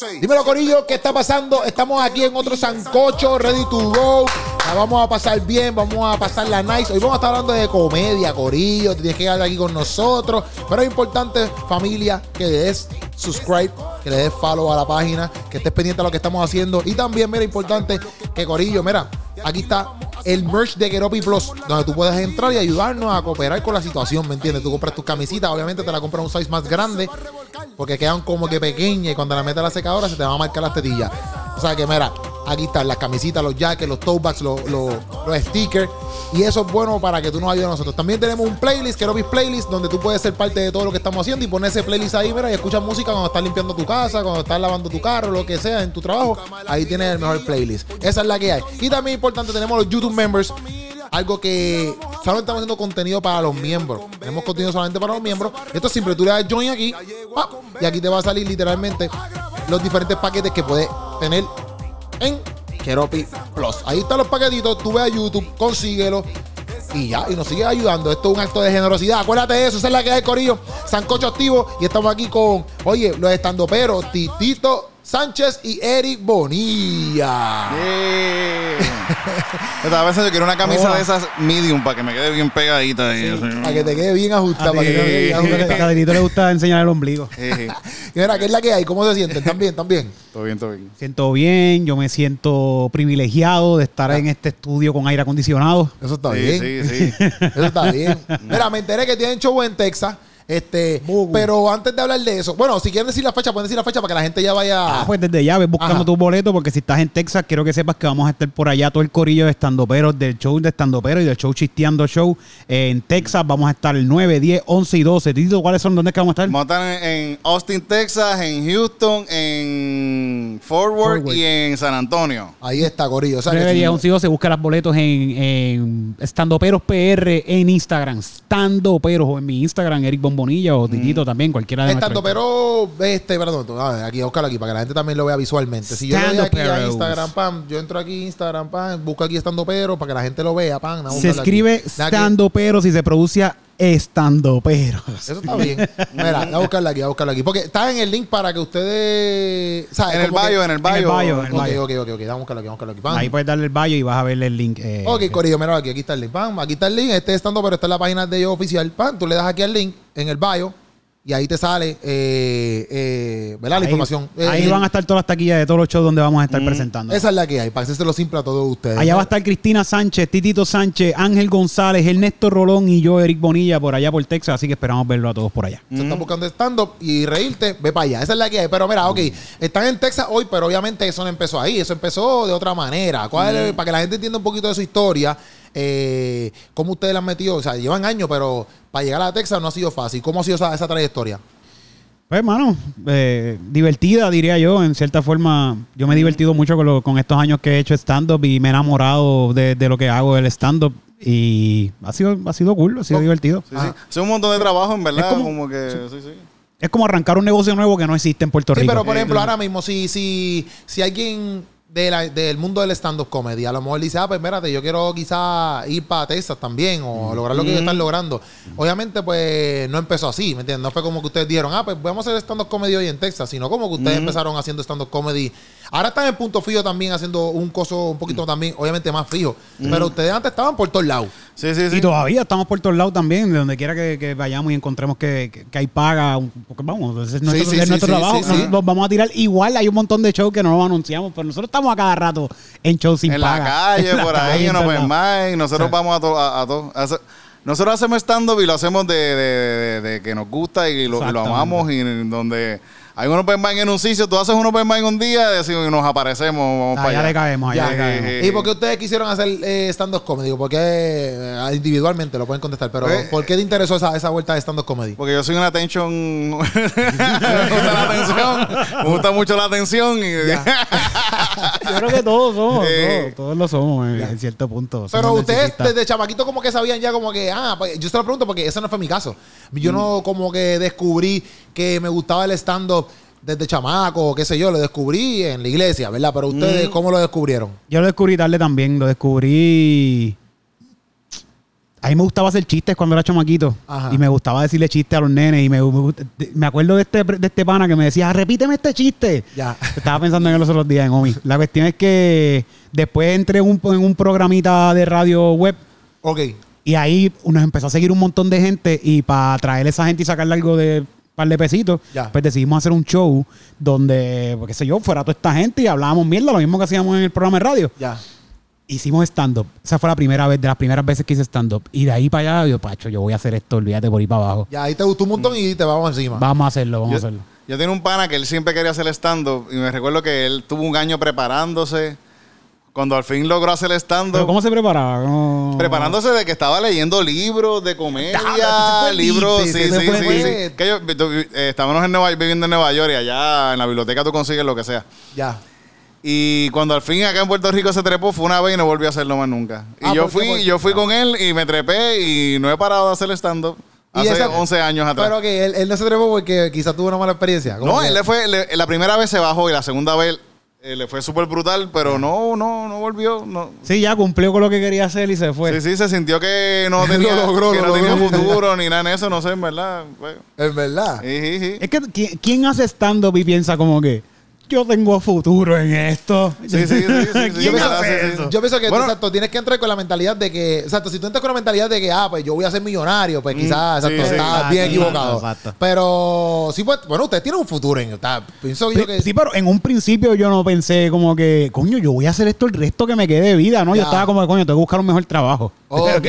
Dímelo, Corillo, ¿qué está pasando? Estamos aquí en otro Sancocho, ready to go. La vamos a pasar bien, vamos a pasar la nice. Hoy vamos a estar hablando de comedia, Corillo. Tienes que quedar aquí con nosotros. Pero es importante, familia, que des subscribe, que le des follow a la página, que estés pendiente de lo que estamos haciendo. Y también, mira, importante que Corillo, mira, aquí está el merch de Keropi Plus, donde tú puedes entrar y ayudarnos a cooperar con la situación, ¿me entiendes? Tú compras tus camisitas, obviamente te la compras un size más grande, porque quedan como que pequeñas y cuando la metes a la secadora se te va a marcar las tetillas. O sea que, mira, aquí están las camisitas, los jackets, los tote bags, los, los, stickers. Y eso es bueno para que tú nos ayudes a nosotros. También tenemos un playlist, Keropis Playlist, donde tú puedes ser parte de todo lo que estamos haciendo y poner ese playlist ahí, mira, y escuchas música cuando estás limpiando tu casa, cuando estás lavando tu carro, lo que sea, en tu trabajo. Ahí tienes el mejor playlist. Esa es la que hay. Y también importante, tenemos los YouTube members. Algo que solamente estamos haciendo contenido para los miembros. Tenemos contenido solamente para los miembros. Esto es simple. Tú le das join aquí. Y aquí te va a salir literalmente los diferentes paquetes que puedes tener en Keropi Plus. Ahí están los paquetitos. Tú ve a YouTube, consíguelo. Y ya, y nos sigue ayudando. Esto es un acto de generosidad. Acuérdate de eso, esa es la que hay, Corillo. Sancocho activo. Y estamos aquí con, oye, los estandoperos, Titito Sánchez y Eric Bonilla. Estaba pensando que quiero una camisa Oh. de esas medium para que me quede bien pegadita. Y. Para que te quede bien ajustada. Para que te bien A ajustada. Caderito le gusta enseñar el ombligo. Y mira, ¿qué es la que hay? ¿Cómo se sienten? ¿También? ¿También? Todo bien, todo bien. Siento bien, yo me siento privilegiado de estar en este estudio con aire acondicionado. Eso está Sí, bien. sí, sí. Eso está bien. Mira, me enteré que tienen show en Texas. Este, pero antes de hablar de eso, bueno, si quieren decir la fecha, pueden decir la fecha para que la gente ya vaya. Ah, pues desde ya ves buscando Ajá. tu boleto porque si estás en Texas quiero que sepas que vamos a estar por allá todo el corillo de estandoperos del show de estandoperos y del show chisteando show eh, en Texas vamos a estar el 9, 10, 11 y 12. Tito, ¿cuáles son? ¿Dónde es que vamos a estar? Vamos a estar en, en Austin, Texas, en Houston, en Fort Worth Fort Worth. y en San Antonio. Ahí está, Corillo. O sea, que 9, si- 10, 11 y 12. Busca los boletos en, en Estandoperos PR en Instagram. Standoperos o en mi Instagram, Eric Bombonilla o Titito también, cualquiera de Estando, pero, este, perdón, a ver, aquí, buscarlo aquí para que la gente también lo vea visualmente. Si yo le doy aquí a. Instagram, pam, yo entro aquí Instagram, pam, busco aquí estando pero para que la gente lo vea, pam. Se aquí. escribe Da aquí. Standoperos y se produce Estandoperos. Eso está bien. Mira, voy a buscarla aquí, voy a buscarla aquí. Porque está en el link para que ustedes. En el que- bio, en el en el bio. bio, en el Ok, bio. ok, ok, ok. Vamos a buscarlo aquí, vamos a buscarlo aquí. Ahí puedes darle el bio y vas a ver el link. eh, Ok, Corillo, mira aquí, aquí está el link. Pam, aquí está el link. Este estando, pero está en la página de ellos oficial. Pam, tú le das aquí al link en el bio y ahí te sale, eh, eh, ¿verdad? La ahí- información. Eh, Ahí eh, van a estar todas las taquillas de todos los shows donde vamos a estar presentando. Esa es la que hay, para hacérselo simple a todos ustedes. Allá va a estar Cristina Sánchez, Titito Sánchez, Ángel González, Ernesto Rolón y yo, Eric Bonilla, por allá por Texas. Así que esperamos verlo a todos por allá. Si estás buscando stand-up y reírte, ve para allá. Esa es la que hay. Pero mira, ok, están en Texas hoy, pero obviamente eso no empezó ahí. Eso empezó de otra manera. ¿Cuál es- Para que la gente entienda un poquito de su historia, eh, cómo ustedes la han metido. O sea, llevan años, pero para llegar a Texas no ha sido fácil. ¿Cómo ha sido esa, esa trayectoria? Pues, hermano, eh, divertida, diría yo. En cierta forma, yo me he divertido mucho con, lo- con estos años que he hecho stand-up y me he enamorado de, de lo que hago del stand-up. Y ha sido, ha sido cool, ha sido divertido. Sí, sí. Es un montón de trabajo, en verdad. Es como- como, que. Sí, sí. Es como arrancar un negocio nuevo que no existe en Puerto Sí, Rico. pero por ejemplo, ahora mismo, si, si, si alguien de la- del mundo del stand-up comedy, a lo mejor dice, ah, pues espérate, yo quiero quizá ir para Texas también o lograr lo que ellos están logrando. Obviamente, pues no empezó así, ¿me entiendes? No fue como que ustedes dijeron, ah, pues vamos a hacer stand-up comedy hoy en Texas, sino como que ustedes empezaron haciendo stand-up comedy. Ahora están en punto fijo también haciendo un coso un poquito también, obviamente más fijo. Pero ustedes antes estaban por todos lados. Sí, sí, sí. Y todavía estamos por todos lados también, de donde quiera que, que vayamos y encontremos que, que- que hay paga. Porque vamos, ese es nuestro, sí, es sí, nuestro sí, trabajo. sí, sí. Nosotros los vamos a tirar. Igual hay un montón de shows que no los anunciamos, pero nosotros estamos a cada rato en shows sin en paga. la calle, En la por calle, ahí, en no todos ven lados. más. Y nosotros Sí. vamos a todo. A, a nosotros hacemos stand-up y lo hacemos de, de- de- de que nos gusta y lo, y lo Exactamente. amamos. Y donde hay unos open mic en un sitio, tú haces un open mic un día decimos, y nos aparecemos. Vamos Allá para le allá. caemos, allá Ya. le caemos. Eh, ¿Y por qué ustedes quisieron hacer eh, stand-up comedy? Porque eh, individualmente lo pueden contestar, pero Eh, ¿por qué te interesó esa, esa vuelta de stand-up comedy? Porque yo soy una attention. me gusta la atención. Me gusta mucho la atención. Y, Yo creo que todos somos, Eh. todos, todos lo somos en, en cierto punto. Pero ustedes desde chamaquito como que sabían ya como que, ah, pues, yo se lo pregunto porque ese no fue mi caso. Yo no como que descubrí que me gustaba el stand-up desde chamaco, qué sé yo, lo descubrí en la iglesia, ¿verdad? Pero ustedes, ¿cómo lo descubrieron? Yo lo descubrí tarde también, lo descubrí a mí me gustaba hacer chistes cuando era chamaquito. Ajá. Y me gustaba decirle chistes a los nenes. Y me, me, me acuerdo de este, de este pana que me decía, repíteme este chiste. Ya. Estaba pensando en él los otros días, en Omi. La cuestión es que después entré en un, en un programita de radio web. Ok. Y ahí nos empezó a seguir un montón de gente. Y para traer a esa gente y sacarle algo de par de pesitos, Ya. pues decidimos hacer un show donde, pues, qué sé yo, fuera toda esta gente y hablábamos mierda, lo mismo que hacíamos en el programa de radio Ya. hicimos stand-up. Esa fue la primera vez, de las primeras veces que hice stand-up. Y de ahí para allá, yo, Pacho, yo voy a hacer esto, olvídate por ahí para abajo. Ya, ahí te gustó un montón y te vamos encima. Vamos a hacerlo, vamos Yo, a hacerlo. yo tenía un pana que él siempre quería hacer stand-up y me recuerdo que él tuvo un año preparándose. Cuando al fin logró hacer Pero stand-up, ¿cómo se preparaba? ¿Cómo- preparándose de que estaba leyendo libros de comedia, Ah, libros, sí, sí, sí. Que yo- tú, eh, estábamos en Nueva, viviendo en Nueva York y allá en la biblioteca tú consigues lo que sea. Ya. Y cuando al fin acá en Puerto Rico se trepó fue una vez y no volvió a hacerlo más nunca. Y Ah, yo fui, yo fui con él y me trepé y no he parado de hacer stand-up Y hace esa- 11 años atrás. Pero que él, él no se trepó porque quizás tuvo una mala experiencia. No, que- él le fue, le- la primera vez se bajó y la segunda vez eh, le fue súper brutal, pero no, no, no volvió. No. Sí, ya cumplió con lo que quería hacer y se fue. Sí, sí, se sintió que no Lo tenía, logró, que lo no tenía logró. futuro ni nada en eso, no sé, en verdad. Pues, Es verdad. sí, sí, sí. Es que, ¿quién, quién hace stand-up y piensa como que yo tengo futuro en esto? Sí, sí, sí, sí, sí, ¿Quién sí, hace sí, sí. eso? Yo pienso que Bueno. exacto, tienes que entrar con la mentalidad de que, exacto, si tú entras con la mentalidad de que, ah, pues yo voy a ser millonario, pues quizás, Mm, sí, exacto, sí. estás Exacto, bien equivocado. exacto. Pero sí, pues, bueno, usted tiene un futuro en está, Pienso yo que. Sí, pero en un principio yo no pensé como que, coño, yo voy a hacer esto el resto que me quede de vida, ¿no? Ya. Yo estaba como, coño, tengo que buscar un mejor trabajo. Un-.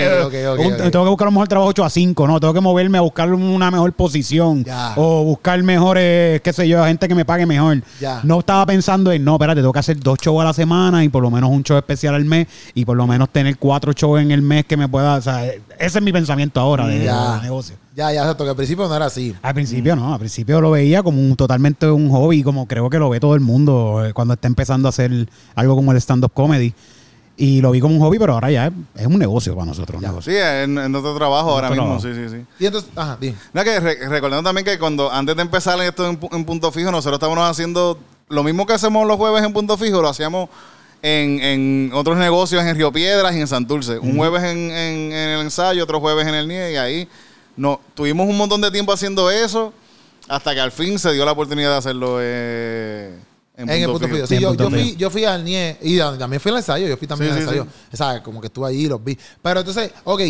Tengo que buscar un mejor trabajo 8 a 5, ¿no? Tengo que moverme a buscar una mejor posición. Ya. O buscar mejores, qué sé yo, gente que me pague mejor. Ya. No estaba pensando en, no, espérate, tengo que hacer dos shows a la semana y por lo menos un show especial al mes y por lo menos tener cuatro shows en el mes que me pueda, o sea, ese es mi pensamiento ahora de, Ya. de negocio. Ya, ya, exacto, que al principio no era así. Al principio no, al principio lo veía como un, totalmente un hobby, como creo que lo ve todo el mundo eh, cuando está empezando a hacer algo como el stand-up comedy. Y lo vi como un hobby, pero ahora ya es, es un negocio para nosotros. un negocio. Sí, en, en otro trabajo ahora mismo, trabajo. sí, sí, sí. Y entonces, ajá, dime. No, que re- recordando también que cuando antes de empezar esto en, pu- en punto fijo, nosotros estábamos haciendo lo mismo que hacemos los jueves en punto fijo, lo hacíamos en, en otros negocios en Río Piedras y en Santurce. Un jueves en, en- en el ensayo, otro jueves en el NIE y ahí no, tuvimos un montón de tiempo haciendo eso hasta que al fin se dio la oportunidad de hacerlo eh, En, el punto fijo. Sí, En yo, punto yo fui, yo fui al NIE y también fui al ensayo. Yo fui también Sí, al sí, ensayo. O sea, como que estuve allí y los vi. Pero entonces, ok,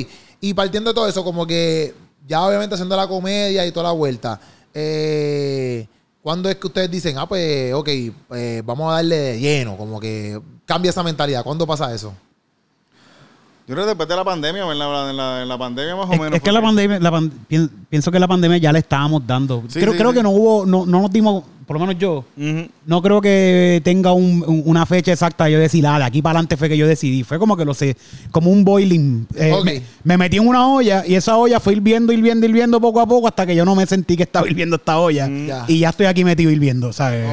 y partiendo de todo eso, como que ya obviamente haciendo la comedia y toda la vuelta, eh, ¿cuándo es que ustedes dicen, ah, pues, ok, pues, vamos a darle de lleno? Como que cambia esa mentalidad. ¿Cuándo pasa eso? Yo creo que después de la pandemia, en la, en la- en la pandemia más o Es, menos. es que la pandemia, la pan- pien- pienso que la pandemia ya le estábamos dando. Sí, creo sí, creo sí. que no hubo, no, no nos dimos, por lo menos yo, no creo que tenga un- un- una fecha exacta de yo decir, ah, de aquí para adelante fue que yo decidí. Fue como que lo sé, como un boiling. Eh, me, me metí en una olla y esa olla fue hirviendo, hirviendo, hirviendo poco a poco hasta que yo no me sentí que estaba hirviendo esta olla. Ya. Y ya estoy aquí metido hirviendo, ¿sabes?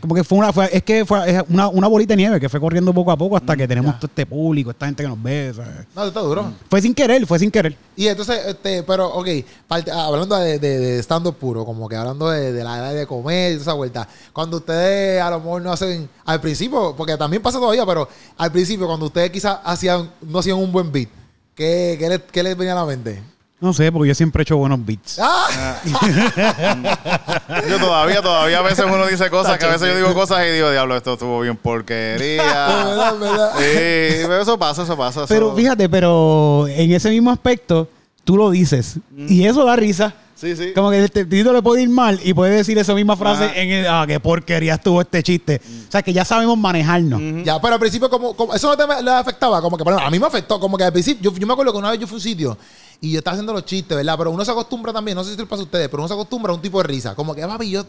Como que fue una, fue- es que fue una, una bolita de nieve que fue corriendo poco a poco hasta que tenemos ya. todo este público, esta gente que nos ve, ¿sabes? No, está duro. Fue sin querer, fue sin querer. Y entonces, este, pero, ok, parte- ah, hablando de, de, de stand-up puro, como que hablando de, de la edad de comer esa vuelta, cuando ustedes a lo mejor no hacen, al principio, porque también pasa todavía, pero al principio, cuando ustedes quizás hacían, no hacían un buen beat, ¿qué, qué, les, qué les venía a la mente? No sé, porque yo siempre he hecho buenos beats. ¡Ah! Yo todavía, todavía a veces uno dice cosas que a veces yo digo cosas y digo, diablo, esto estuvo bien porquería. Sí, pero eso pasa, eso pasa. eso- Pero fíjate, pero en ese mismo aspecto, tú lo dices. Y eso da risa. Sí, sí. Como que el Tito le puede ir mal y puede decir esa misma frase en el, ah, qué porquería estuvo este chiste. O sea, que ya sabemos manejarnos. Ya, pero al principio, como, como- eso no te le afectaba, como que, ejemplo, a mí me afectó, como que al principio, yo, yo me acuerdo que una vez yo fui a un sitio y yo estaba haciendo los chistes, ¿verdad? Pero uno se acostumbra también, no sé si les pasa a ustedes, pero uno se acostumbra a un tipo de risa. Como que, papi, yo,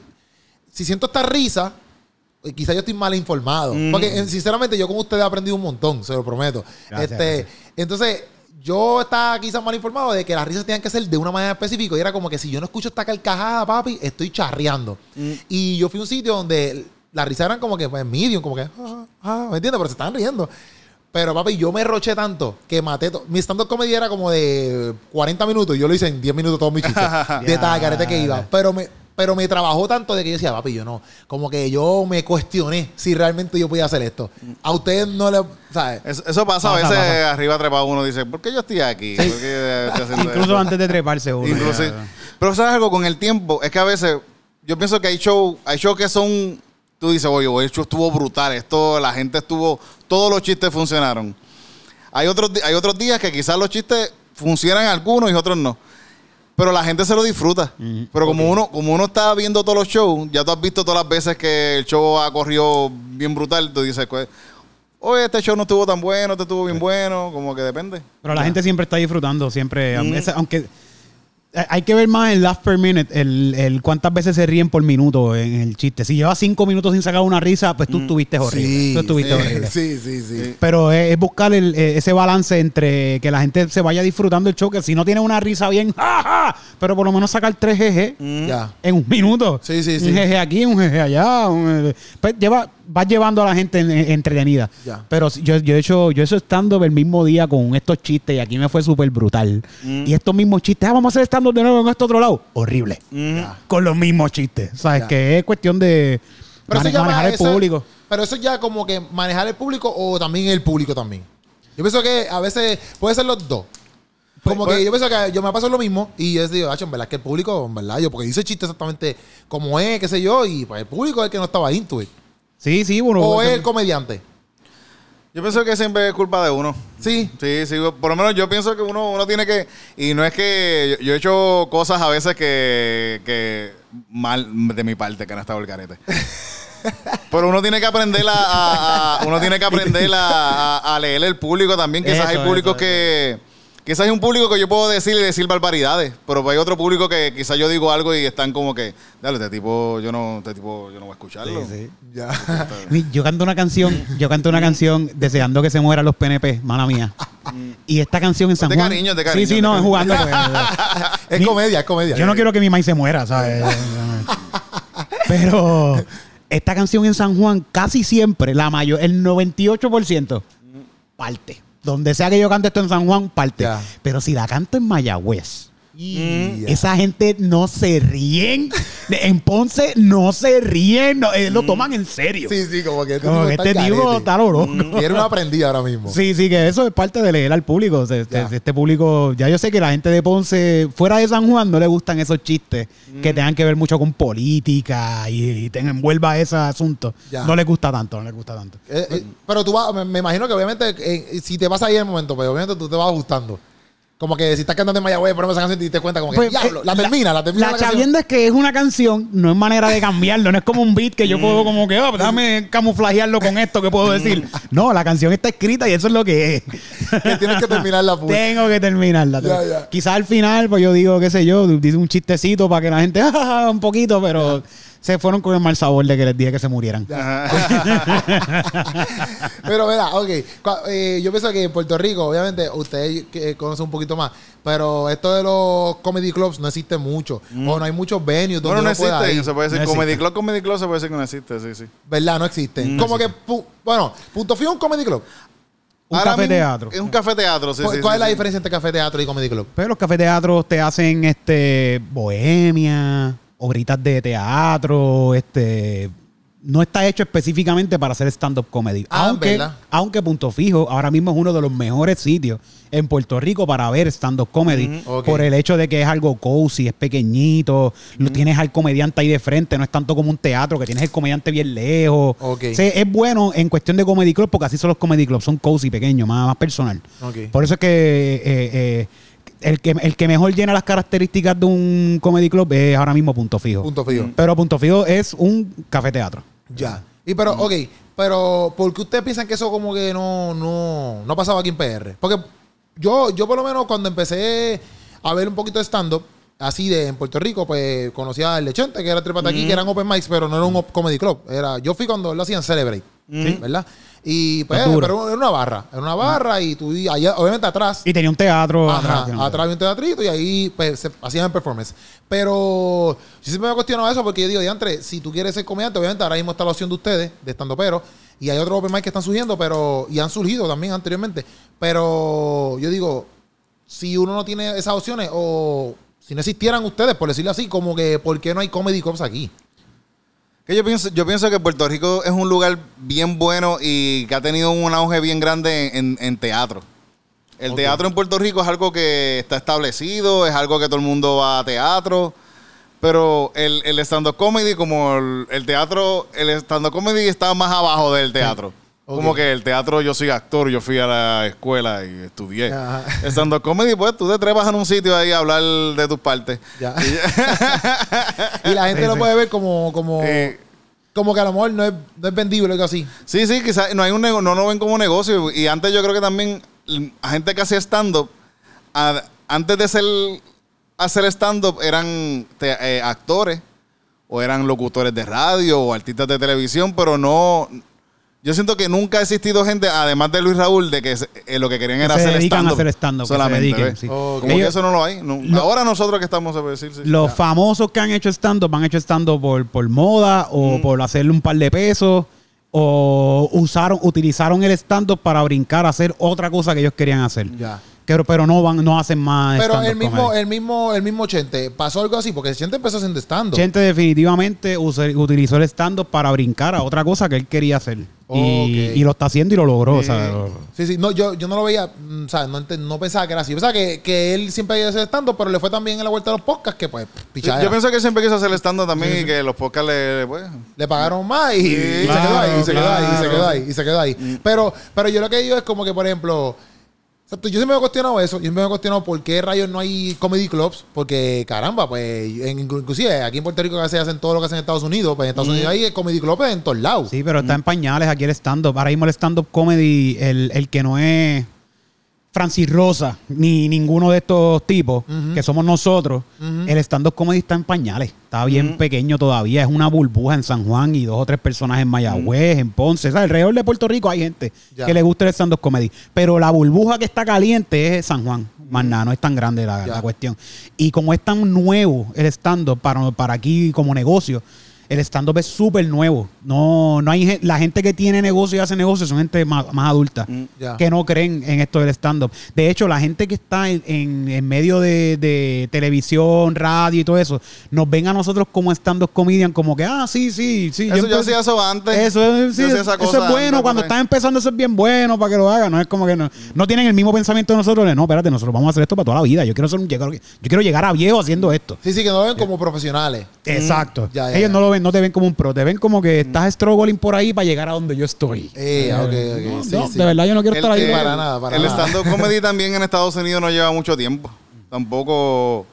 si siento esta risa, eh, quizás yo estoy mal informado. Porque, sinceramente, yo con ustedes he aprendido un montón, se lo prometo. Gracias, este, gracias. Entonces, yo estaba quizás mal informado de que las risas tenían que ser de una manera específica. Y era como que si yo no escucho esta carcajada, papi, estoy charreando. Y yo fui a un sitio donde las risas eran como que pues, medium, como que, ah, ah, ¿me entiendes? Pero se estaban riendo. Pero, papi, yo me roché tanto que maté todo. Mi stand-up comedy era como de 40 minutos. y Yo lo hice en 10 minutos todos mis chistes. de tal carete que iba. Pero me, Pero me trabajó tanto de que yo decía, papi, yo no. Como que yo me cuestioné si realmente yo podía hacer esto. A ustedes no le. ¿Sabes? Eso, eso pasa, a veces pasa. arriba trepado uno dice, ¿por qué yo estoy aquí? ¿Por qué estoy haciendo Incluso esto?" antes de treparse uno. Incluso- ya. pero sabes algo con el tiempo, es que a veces yo pienso que hay shows, hay shows que son, tú dices, oye, hoy el show estuvo brutal, esto, la gente estuvo, todos los chistes funcionaron. Hay otros, hay otros días que quizás los chistes funcionan algunos y otros no. Pero la gente se lo disfruta. Pero como uno, como uno está viendo todos los shows, ya tú has visto todas las veces que el show ha corrido bien brutal, tú dices, pues, oye, este show no estuvo tan bueno, este estuvo bien bueno, como que depende. Pero la gente siempre está disfrutando, siempre. Esa- Aunque hay que ver más el laugh per minute, el, el cuántas veces se ríen por minuto en el chiste. Si llevas cinco minutos sin sacar una risa, pues tú estuviste horrible. tú estuviste sí, horrible. sí, sí, sí. Pero es, es buscar el- eh, ese balance entre que la gente se vaya disfrutando el show, que si no tiene una risa bien, ¡ja, ja! pero por lo menos sacar tres jeje Ya. en un minuto. Sí, sí, sí. Un jeje aquí, un jeje allá. un- pues lleva, vas llevando a la gente en- en- entretenida. Ya. Pero yo, yo he hecho, yo he hecho stand-up el mismo día con estos chistes y aquí me fue súper brutal. Y estos mismos chistes, ah, vamos a hacer stand-up de nuevo en este otro lado. Horrible. Ya. Con los mismos chistes. ¿Sabes? Ya. Que es cuestión de Pero mane- manejar el público. Pero eso ya como que manejar el público o también el público también. Yo pienso que a veces puede ser los dos. Como Pues- que yo pienso que yo me paso lo mismo y yo digo, "Acho, en verdad que el público, en verdad, yo porque dice el chiste exactamente como es, qué sé yo, y pues el público es el que no estaba into it. Sí, sí, bueno. O es el comediante. Yo pienso que siempre es culpa de uno. Sí. Sí, sí, por lo menos yo pienso que uno, uno tiene que, y no es que yo, yo he hecho cosas a veces que, que mal de mi parte, que no estaba el carete. Pero uno tiene que aprender a, a- a- uno tiene que aprender a, a- a leer el público también. Quizás Eso, hay públicos eso, que, quizás hay un público que yo puedo decir y decir barbaridades, pero hay otro público que quizás yo digo algo y están como que, dale, este tipo, yo no, este tipo, yo no voy a escucharlo. Ya. Mi- Yo canto una canción, yo canto una canción deseando que se mueran los PNP, mala mía. Y esta canción en San de Juan. cariño, de cariño, Sí, sí, de no, es cariño. jugando. pues, es Mi- comedia, es comedia. yo no quiero que mi maíz se muera, ¿sabes? Pero esta canción en San Juan casi siempre, la mayor, el 98% parte. Donde sea que yo cante esto en San Juan, parte. Ya. Pero si la canto en Mayagüez, Y- esa gente no se ríen. En Ponce no se ríen, no, eh, lo toman en serio. Sí, sí, como que este Como tipo que está este tipo está lo loco. Y era una aprendida ahora mismo. Sí, sí, que eso es parte de leer al público. Este, este público, ya yo sé que la gente de Ponce, fuera de San Juan, no le gustan esos chistes que tengan que ver mucho con política y, y te envuelva ese asunto. No les gusta tanto, no les gusta tanto. Eh, eh, pero tú vas, me, me imagino que obviamente, eh, si te vas ahí en el momento, pues obviamente tú te vas ajustando. Como que si estás cantando en Mayagüez, ponemos esa canción y te cuenta como que, Pues, diablo, eh, la termina, la termina. La, canción. chavienda es que es una canción, no es manera de cambiarlo, no es como un beat que yo puedo como que, oh, déjame camuflajearlo con esto que puedo decir. No, la canción está escrita y eso es lo que es. Que tienes que terminarla full. Tengo que terminarla. Quizás al final, pues yo digo, qué sé yo, dice un chistecito para que la gente, "Ah, un poquito, pero se fueron con el mal sabor de que les dije que se murieran. Pero mira, ok. eh, yo pienso que en Puerto Rico, obviamente, ustedes que conocen un poquito más, pero esto de los comedy clubs no existe mucho. O no hay muchos venues donde Bueno, no uno pueda existe, ir. se puede decir No Comedy existe. Club, Comedy Club se puede decir que no existe, sí, sí. ¿Verdad? No existen. Como que, pu- bueno, punto fijo un comedy club. Un Ahora café mismo teatro. Es un café teatro, sí, ¿Cuál, sí, cuál sí, es la sí. diferencia entre café teatro y comedy club? Pero los cafés teatros te hacen este bohemia, obritas de teatro, este no está hecho específicamente para hacer stand-up comedy. Ah, aunque, ¿verdad? aunque Punto Fijo ahora mismo es uno de los mejores sitios en Puerto Rico para ver stand-up comedy. Por el hecho de que es algo cozy, es pequeñito, lo tienes al comediante ahí de frente, no es tanto como un teatro, que tienes el comediante bien lejos. Ok. O sea, es bueno en cuestión de comedy club, porque así son los comedy clubs, son cozy, pequeños, más, más personal. Ok. Por eso es que, eh, eh, el que el que mejor llena las características de un comedy club es ahora mismo Punto Fijo. Punto fijo. Pero Punto Fijo es un café teatro. Ya. Y pero, ok, pero ¿por qué ustedes piensan que eso como que no, no, no pasaba aquí en PR? Porque yo, yo por lo menos cuando empecé a ver un poquito de stand-up, así de en Puerto Rico, pues conocía al Lechente, que era trepata aquí, que eran open mics, pero no era un comedy club. Era, yo fui cuando lo hacían Celebrate, ¿verdad? Y pues, Es duro. pero era una barra, era una barra y tú, y allá, obviamente atrás, Y tenía un teatro Ajá, atrás. atrás había un teatrito y ahí pues, se hacían performance. Pero yo siempre me he cuestionado eso porque yo digo, diantre, si tú quieres ser comediante, obviamente ahora mismo está la opción de ustedes, de estando pero, y hay otros open mic que están surgiendo, pero, y han surgido también anteriormente. Pero yo digo, si uno no tiene esas opciones, o si no existieran ustedes, por decirlo así, como que, ¿por qué no hay comedy clubs aquí? Que yo pienso, yo pienso que Puerto Rico es un lugar bien bueno y que ha tenido un auge bien grande en, en teatro. El teatro en Puerto Rico es algo que está establecido, es algo que todo el mundo va a teatro. Pero el, el stand-up comedy, como el, el teatro, el stand-up comedy está más abajo del teatro. Como que el teatro, yo soy actor, yo fui a la escuela y estudié. Ajá. El stand-up comedy, pues tú te trepas en un sitio ahí a hablar de tus partes. Ya. y la gente Sí, lo sí. puede ver como, como, Eh, como que a lo mejor no es, no es vendible o algo así. Sí, sí, quizás no hay un nego- no lo ven como negocio. Y antes yo creo que también l- a gente que hacía stand-up, antes de ser hacer stand-up eran te- eh, actores o eran locutores de radio o artistas de televisión, pero no. Yo siento que nunca ha existido gente, además de Luis Raúl, de que eh, lo que querían Que era se hacer dedican a stand-up. hacer stand-up, que se Solamente, dediquen, sí. Ok. Como Ellos- que eso no lo hay. no. lo- Ahora nosotros que estamos a decir, sí. Los famosos que han hecho stand-up han hecho stand-up por, por moda o por hacerle un par de pesos o usaron, utilizaron el stand-up para brincar a hacer otra cosa que ellos querían hacer. Ya. Pero, pero no van, no hacen más Pero stand-up el mismo, comedy. el mismo, el mismo Chente, pasó algo así, porque Chente empezó haciendo stand Chente definitivamente use- utilizó el stand-up para brincar a otra cosa que él quería hacer. Y, lo está haciendo y lo logró. o sea, Eh, lo- Sí, sí, no, yo, yo no lo veía, mm, o sea, no, no pensaba que era así. Yo pensaba que, que él siempre había hecho stand pero le fue también en la vuelta de los podcasts que, pues, Sí, pichadera. yo pienso que él siempre quiso hacer stand-up también y que los podcasts le, pues, Le pagaron más y, y se claro, quedó ahí, y se quedó ahí, y se quedó ahí, y se quedó ahí. Pero, pero yo lo que digo es como que, por ejemplo, exacto, yo siempre me he cuestionado eso, yo siempre me he cuestionado por qué rayos no hay comedy clubs, porque caramba, pues, en- inclusive aquí en Puerto Rico se hacen todo lo que hacen en Estados Unidos, pues en Estados Unidos hay comedy clubs en todos lados. Sí, pero está en pañales aquí el stand-up. Ahora mismo el stand-up comedy, el, el que no es Francis Rosa ni ninguno de estos tipos, que somos nosotros, el stand-up comedy está en pañales. Está bien pequeño todavía. Es una burbuja en San Juan y dos o tres personas en Mayagüez, en Ponce. O sea, alrededor de Puerto Rico hay gente Ya. que le gusta el stand-up comedy. Pero la burbuja que está caliente es San Juan. Más nada, no es tan grande la, la cuestión. Y como es tan nuevo el stand-up para, para aquí como negocio, el stand-up es súper nuevo. No, no hay la gente que tiene negocio y hace negocio son gente más, más adulta Ya. que no creen en esto del stand-up. De hecho, la gente que está en, en- en medio de, de televisión, radio y todo eso, nos ven a nosotros como stand-up comedian, como que, ah, sí, sí, sí. Eso yo hacía eso antes. Eso es, sí, Yo hacía eso esa es cosa bueno. antes, Cuando estás empezando, eso es bien bueno para que lo hagan. No es como que no, no tienen el mismo pensamiento de nosotros. de, No, espérate, nosotros vamos a hacer esto para toda la vida. Yo quiero, ser un, llegar, yo quiero llegar a viejo haciendo esto. Sí, sí, que no lo ven como profesionales. Exacto. Ya, ya, Ellos ya. no lo ven, no te ven como un pro, te ven como que estás struggling por ahí para llegar a donde yo estoy. Eh, ok, ok, No, sí, no, sí. De verdad, yo no quiero El- estar ahí. el- para nada, para el nada. stand-up comedy también en Estados Unidos no lleva mucho tiempo. Tampoco.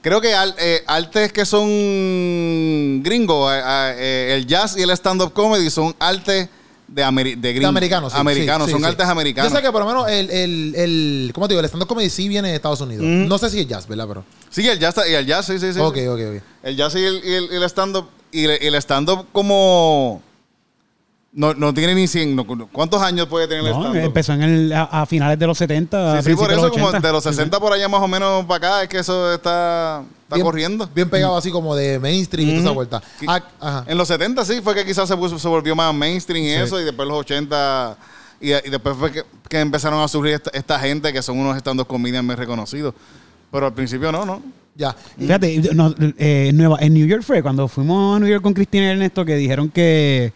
Creo que al- eh, artes que son gringos, eh, eh, el jazz y el stand-up comedy son artes de, ameri- de americanos, sí, Americanos, sí, son sí, artes sí. americanos. Yo sé que por lo menos el, el, el ¿cómo te digo? El stand-up comedy sí viene de Estados Unidos. No sé si es jazz, ¿verdad? Pero. Sí, el jazz, y el jazz, sí, sí, sí. ok, ok, ok. El jazz y el, y el- y el stand-up. Y el, y el stand-up como. No, no tiene ni 100. no- ¿Cuántos años puede tener el stand-up? empezó en el, a, a finales de los 70. Sí, sí, por de eso, como 80. de los Sí, sí. 60 por allá más o menos para acá, es que eso está, está Bien- corriendo. Bien pegado así como de mainstream y toda esa vuelta. Ah, ajá. En los 70 sí, fue que quizás se, puso- se volvió más mainstream y eso, y después los 80, y, y después fue que, que empezaron a surgir esta, esta gente que son unos stand-up comedians muy reconocidos. Pero al principio no, ¿no? Ya. Y- Fíjate, no, eh, Nueva, en New York fue cuando fuimos a New York con Cristina y Ernesto que dijeron que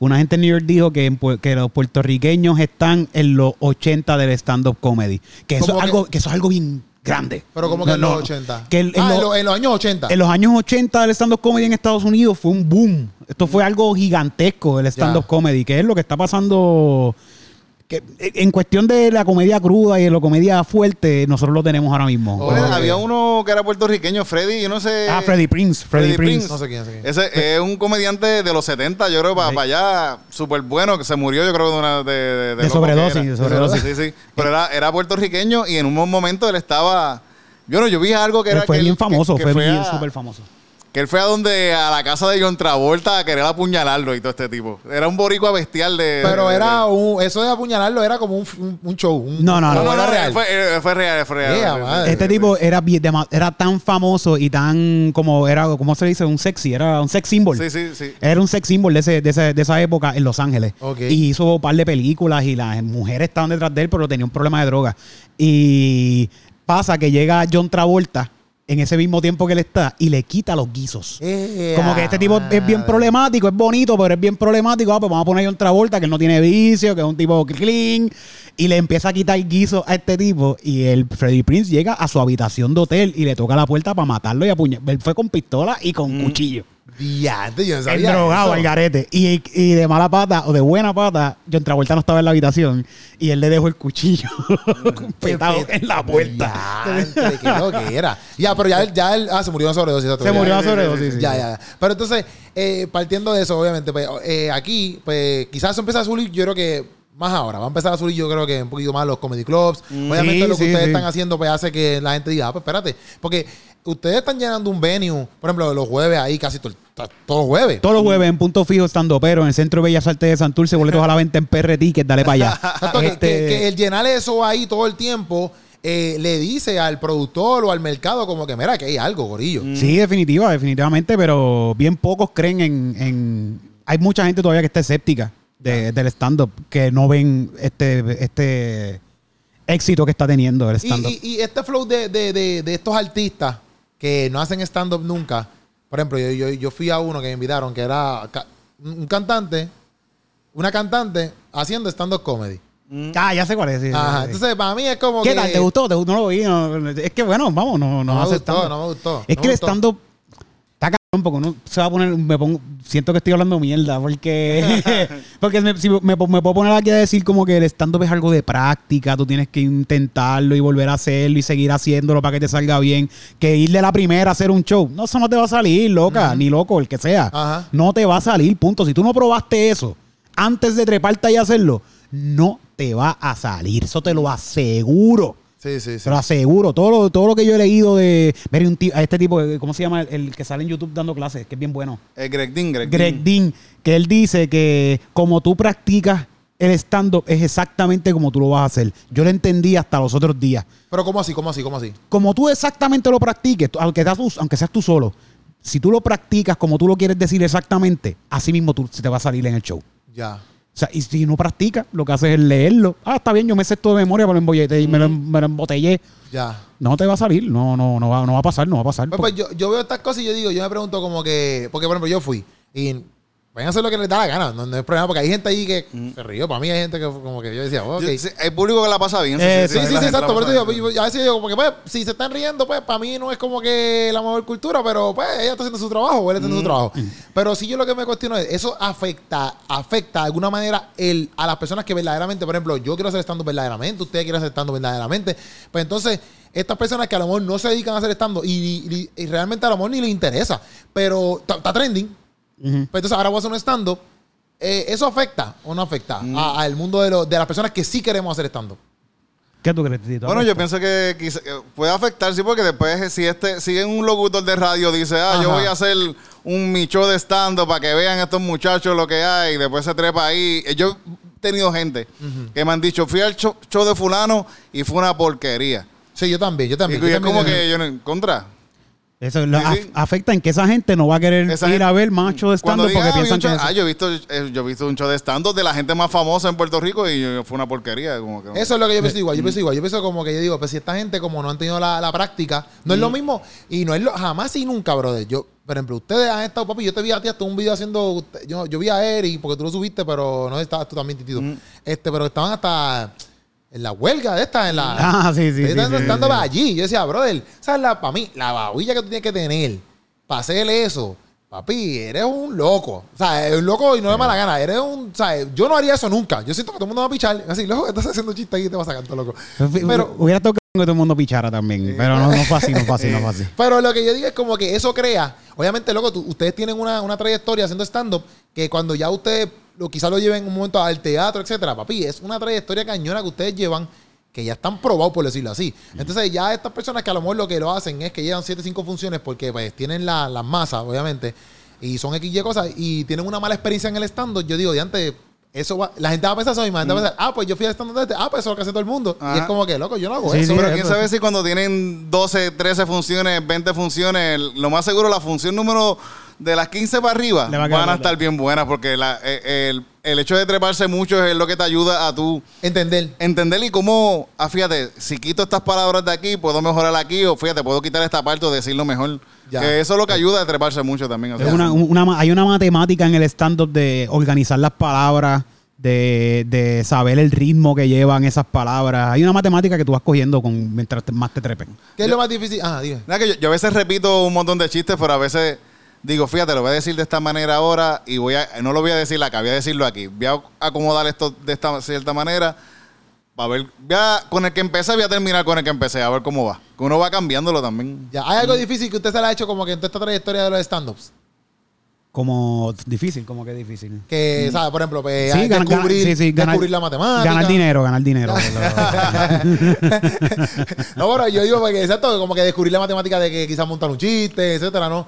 una gente en New York dijo que, los puertorriqueños están en los 80 del stand-up comedy. Que eso, ¿Cómo es algo, que eso es algo bien grande. Pero como No, que en no, los no. 80. Que el- en ah, en, los- en los años 80. En los años 80 del stand-up comedy en Estados Unidos fue un boom. Esto fue algo gigantesco el stand-up comedy, que es lo que está pasando. Que en cuestión de la comedia cruda y de la comedia fuerte, nosotros lo tenemos ahora mismo. Había uno que era puertorriqueño, Freddy, yo no sé. Ah, Freddie Prince. Freddie Prince. Prince. No sé quién, sé quién. Ese es un comediante de los 70, yo creo, para, allá, súper bueno, que se murió, yo creo, de una. De, de, De loco sobredosis, de sobredosis. Sí, sí. Pero era, era puertorriqueño y en un momento él estaba. Yo no, yo vi algo que era. fue que bien él- famoso, que- fue bien súper famoso. Que él fue a donde, a la casa de John Travolta a querer apuñalarlo y todo este tipo. Era un boricua bestial de. Pero de- era de- un, eso de apuñalarlo era como un, un- un show. un- No, no, no. no, No, no, era no, real. Fue, eh, fue real, fue real. Yeah, madre. Este tipo era, era tan famoso y tan como era, ¿cómo se dice? Un sexy, era un sex symbol. Sí, sí, sí. Era un sex symbol de, ese- de, ese- de esa época en Los Ángeles. Ok. Y hizo un par de películas y las mujeres estaban detrás de él, pero tenía un problema de droga. Y pasa que llega John Travolta en ese mismo tiempo que él está y le quita los guisos. Eh, Como que este tipo es bien problemático, es bonito, pero es bien problemático. Ah, pues vamos a poner a otra vuelta que él no tiene vicio, que es un tipo clean. Y le empieza a quitar guiso a este tipo. Y el Freddy Prince llega a su habitación de hotel y le toca la puerta para matarlo y apuñar. Él fue con pistola y con cuchillo. Diante, yo no El drogado, al garete. Y, y de mala pata o de buena pata, John Travolta no estaba en la habitación y él le dejó el cuchillo petado en la puerta. Lo que era. Ya, pero ya él, ya él, ah, se murió de sobredosis. Se murió de sobredosis, sí. Ya, ya, ya. Pero entonces, eh, partiendo de eso, obviamente, pues, eh, aquí, pues, quizás eso empieza a subir, yo creo que más ahora. Va a empezar a subir, yo creo que un poquito más los comedy clubs. Obviamente, Sí, lo que sí, ustedes sí. están haciendo, pues, hace que la gente diga, ah, pues, espérate. Porque ustedes están llenando un venue, por ejemplo, los jueves ahí, casi todo, todo- todos los jueves. Todos los jueves en punto fijo estando pero en el Centro de Bellas Artes de Santurce, boletos a la venta en PR Ticket, dale para allá. Exacto, Este, que, que el llenar eso ahí todo el tiempo eh, le dice al productor o al mercado como que, mira, que hay algo, gorillo. Sí, definitiva, definitivamente, pero bien pocos creen en, en- Hay mucha gente todavía que está escéptica de- del stand-up, que no ven este, este éxito que está teniendo el stand-up. y- y este flow de, de- de- de estos artistas que no hacen stand-up nunca. Por ejemplo, yo, yo, yo fui a uno que me invitaron que era ca- un cantante, una cantante haciendo stand-up comedy. Ah, ya sé cuál es. sí, Ajá. sí. Entonces, para mí es como ¿Qué que. tal? ¿Te gustó? ¿Te gustó? No lo vi. no- es que, bueno, vamos, no, no, No me hace gustó, no me gustó. Es no que el stand-up porque uno se va a poner, me pongo, siento que estoy hablando mierda porque, porque me, si me, puedo poner aquí a decir como que el stand-up es algo de práctica, tú tienes que intentarlo y volver a hacerlo y seguir haciéndolo para que te salga bien, que ir de la primera a hacer un show, no, eso no te va a salir, loca, ni loco, el que sea, Ajá. no te va a salir, punto, si tú no probaste eso antes de treparte y hacerlo, no te va a salir, eso te lo aseguro. Sí, sí, sí. Te lo aseguro. Todo lo, todo lo que yo he leído de ver un a este tipo, ¿cómo se llama? El, el que sale en YouTube dando clases, que es bien bueno. Eh, Greg Dean, Greg, Greg Dean, que él dice que como tú practicas el stand-up es exactamente como tú lo vas a hacer. Yo lo entendí hasta los otros días. Pero, ¿cómo así? ¿Cómo así? ¿Cómo así? Como tú exactamente lo practiques, aunque, seas tú, aunque seas tú solo, si tú lo practicas como tú lo quieres decir exactamente, así mismo tú, se te va a salir en el show. Ya. O sea, y si no practicas, lo que haces es leerlo. Ah, está bien, yo me sé esto de memoria, pero embotellé, y me, lo, me lo embotellé. Ya. No te va a salir, no, no, no va, no va a pasar, no va a pasar. Pues, pues, yo, yo veo estas cosas y yo digo, yo me pregunto como que, porque por ejemplo yo fui y vayan a hacer lo que les da la gana, no, no es problema, porque hay gente ahí que se rió, para mí hay gente que como que yo decía, ok. Yo- sí, hay público que la pasa bien. Eh, Sí, sí, sí, la gente exacto. Por eso yo- a veces digo, como que pues, si se están riendo, pues para mí no es como que la mejor cultura, pero pues ella está haciendo su trabajo, o él está haciendo su trabajo. Pero sí yo lo que me cuestiono es, ¿eso afecta, afecta de alguna manera el, a las personas que verdaderamente, por ejemplo, yo quiero hacer stand verdaderamente, ustedes quieren hacer stand verdaderamente? Pues entonces, estas personas que a lo mejor no se dedican a hacer stand y, y- y realmente a lo mejor ni les interesa, pero está está Ujú. pues entonces ahora voy a hacer un stand-up. Eh, ¿Eso afecta o no afecta a- al mundo de, lo- de las personas que sí queremos hacer stand-up? ¿Qué tú crees, Tito? Bueno, yo pienso que, quizá- que puede afectar, sí, porque después eh, si este, si un locutor de radio dice, ah, yo voy a hacer un mi show de stand para que vean estos muchachos lo que hay, y después se trepa ahí. Eh, Yo he tenido gente que me han dicho, fui al show, show de fulano y fue una porquería. Sí, yo también, yo también. y yo es también como que yo no en contra. Eso lo Sí, af- sí. afecta en que esa gente no va a querer Esa ir gente- a ver macho de Cuando stand-up porque "Ah, piensan que show-", es- ah, yo he visto, eh, yo he visto un show de stand de la gente más famosa en Puerto Rico y yo- fue una porquería. Como que, Eso es lo que yo pienso igual. Yo pienso igual. Yo pienso como que yo digo, pues si esta gente como no han tenido la, la práctica, no es lo mismo y no es lo jamás y nunca, brother. Yo, por ejemplo, ustedes han estado, papi, yo te vi a ti hasta un video haciendo, yo, yo vi a Eric porque tú lo subiste, pero no estabas tú también, Titito. Este, pero estaban hasta en la huelga de esta, en la... Ah, sí, sí, Están sí, allí. Yo decía, brother, ¿sabes la, para mí, la babilla que tú tienes que tener para hacer eso? Papi, eres un loco. O sea, es un loco y no de mala gana. Eres un. O sea, yo no haría eso nunca. Yo siento que todo el mundo va a pichar. Así, loco, estás haciendo chiste aquí y te vas a sacar todo loco. Pero, Hubiera tocado que todo el mundo pichara también, pero no, no fue así, no fue así, no fue así. pero lo que yo digo es como que eso crea. Obviamente, loco, tú- ustedes tienen una, una trayectoria haciendo stand-up que cuando ya ustedes lo, quizás lo lleven un momento al teatro, etcétera, papi, es una trayectoria cañona que ustedes llevan que ya están probados, por decirlo así. Entonces, ya estas personas que a lo mejor lo que lo hacen es que llevan 7 5 funciones porque pues tienen la- las masas, obviamente, y son X y cosas, y tienen una mala experiencia en el stand-up, yo digo, de antes, eso va, la gente va a pensar eso mismo, la gente va a pensar, ah, pues yo fui al stand-up de este, ah, pues eso es lo que hace todo el mundo. Y es como que, loco, yo no hago Sí, eso. sí, Pero eso, quién sabe si cuando tienen 12, 13 funciones, 20 funciones, lo más seguro la función número de las 15 para arriba Le va a quedar van a estar bien buenas porque la- eh, el, el hecho de treparse mucho es lo que te ayuda a tú Entender. entender y cómo, ah, fíjate, si quito estas palabras de aquí, puedo mejorar aquí, o fíjate, puedo quitar esta parte o decirlo mejor. Ya. Que eso es lo que ayuda a treparse mucho también. o sea, Es una- una ma- hay una matemática en el stand-up de organizar las palabras, de, de saber el ritmo que llevan esas palabras. Hay una matemática que tú vas cogiendo con, mientras te- más te trepen. ¿Qué es lo más difícil? Ah, dime. Nada, que yo, yo a veces repito un montón de chistes, pero a veces digo, fíjate, lo voy a decir de esta manera ahora y voy a, no lo voy a decir acá, voy a decirlo aquí. Voy a acomodar esto de esta cierta manera. A ver, con el que empecé, voy a terminar con el que empecé, a ver cómo va. Que uno va cambiándolo también. Ya, ¿hay algo difícil que usted se le ha hecho como que en toda esta trayectoria de los stand-ups? Como difícil, como que difícil. Que, ¿sabes? Por ejemplo, pues, Sí, hay ganar- descubrir, sí, sí, ganar- descubrir la matemática. Ganar dinero, ganar dinero. no, pero yo digo, porque exacto, como que descubrir la matemática de que quizás montar un chiste, etcétera, ¿no?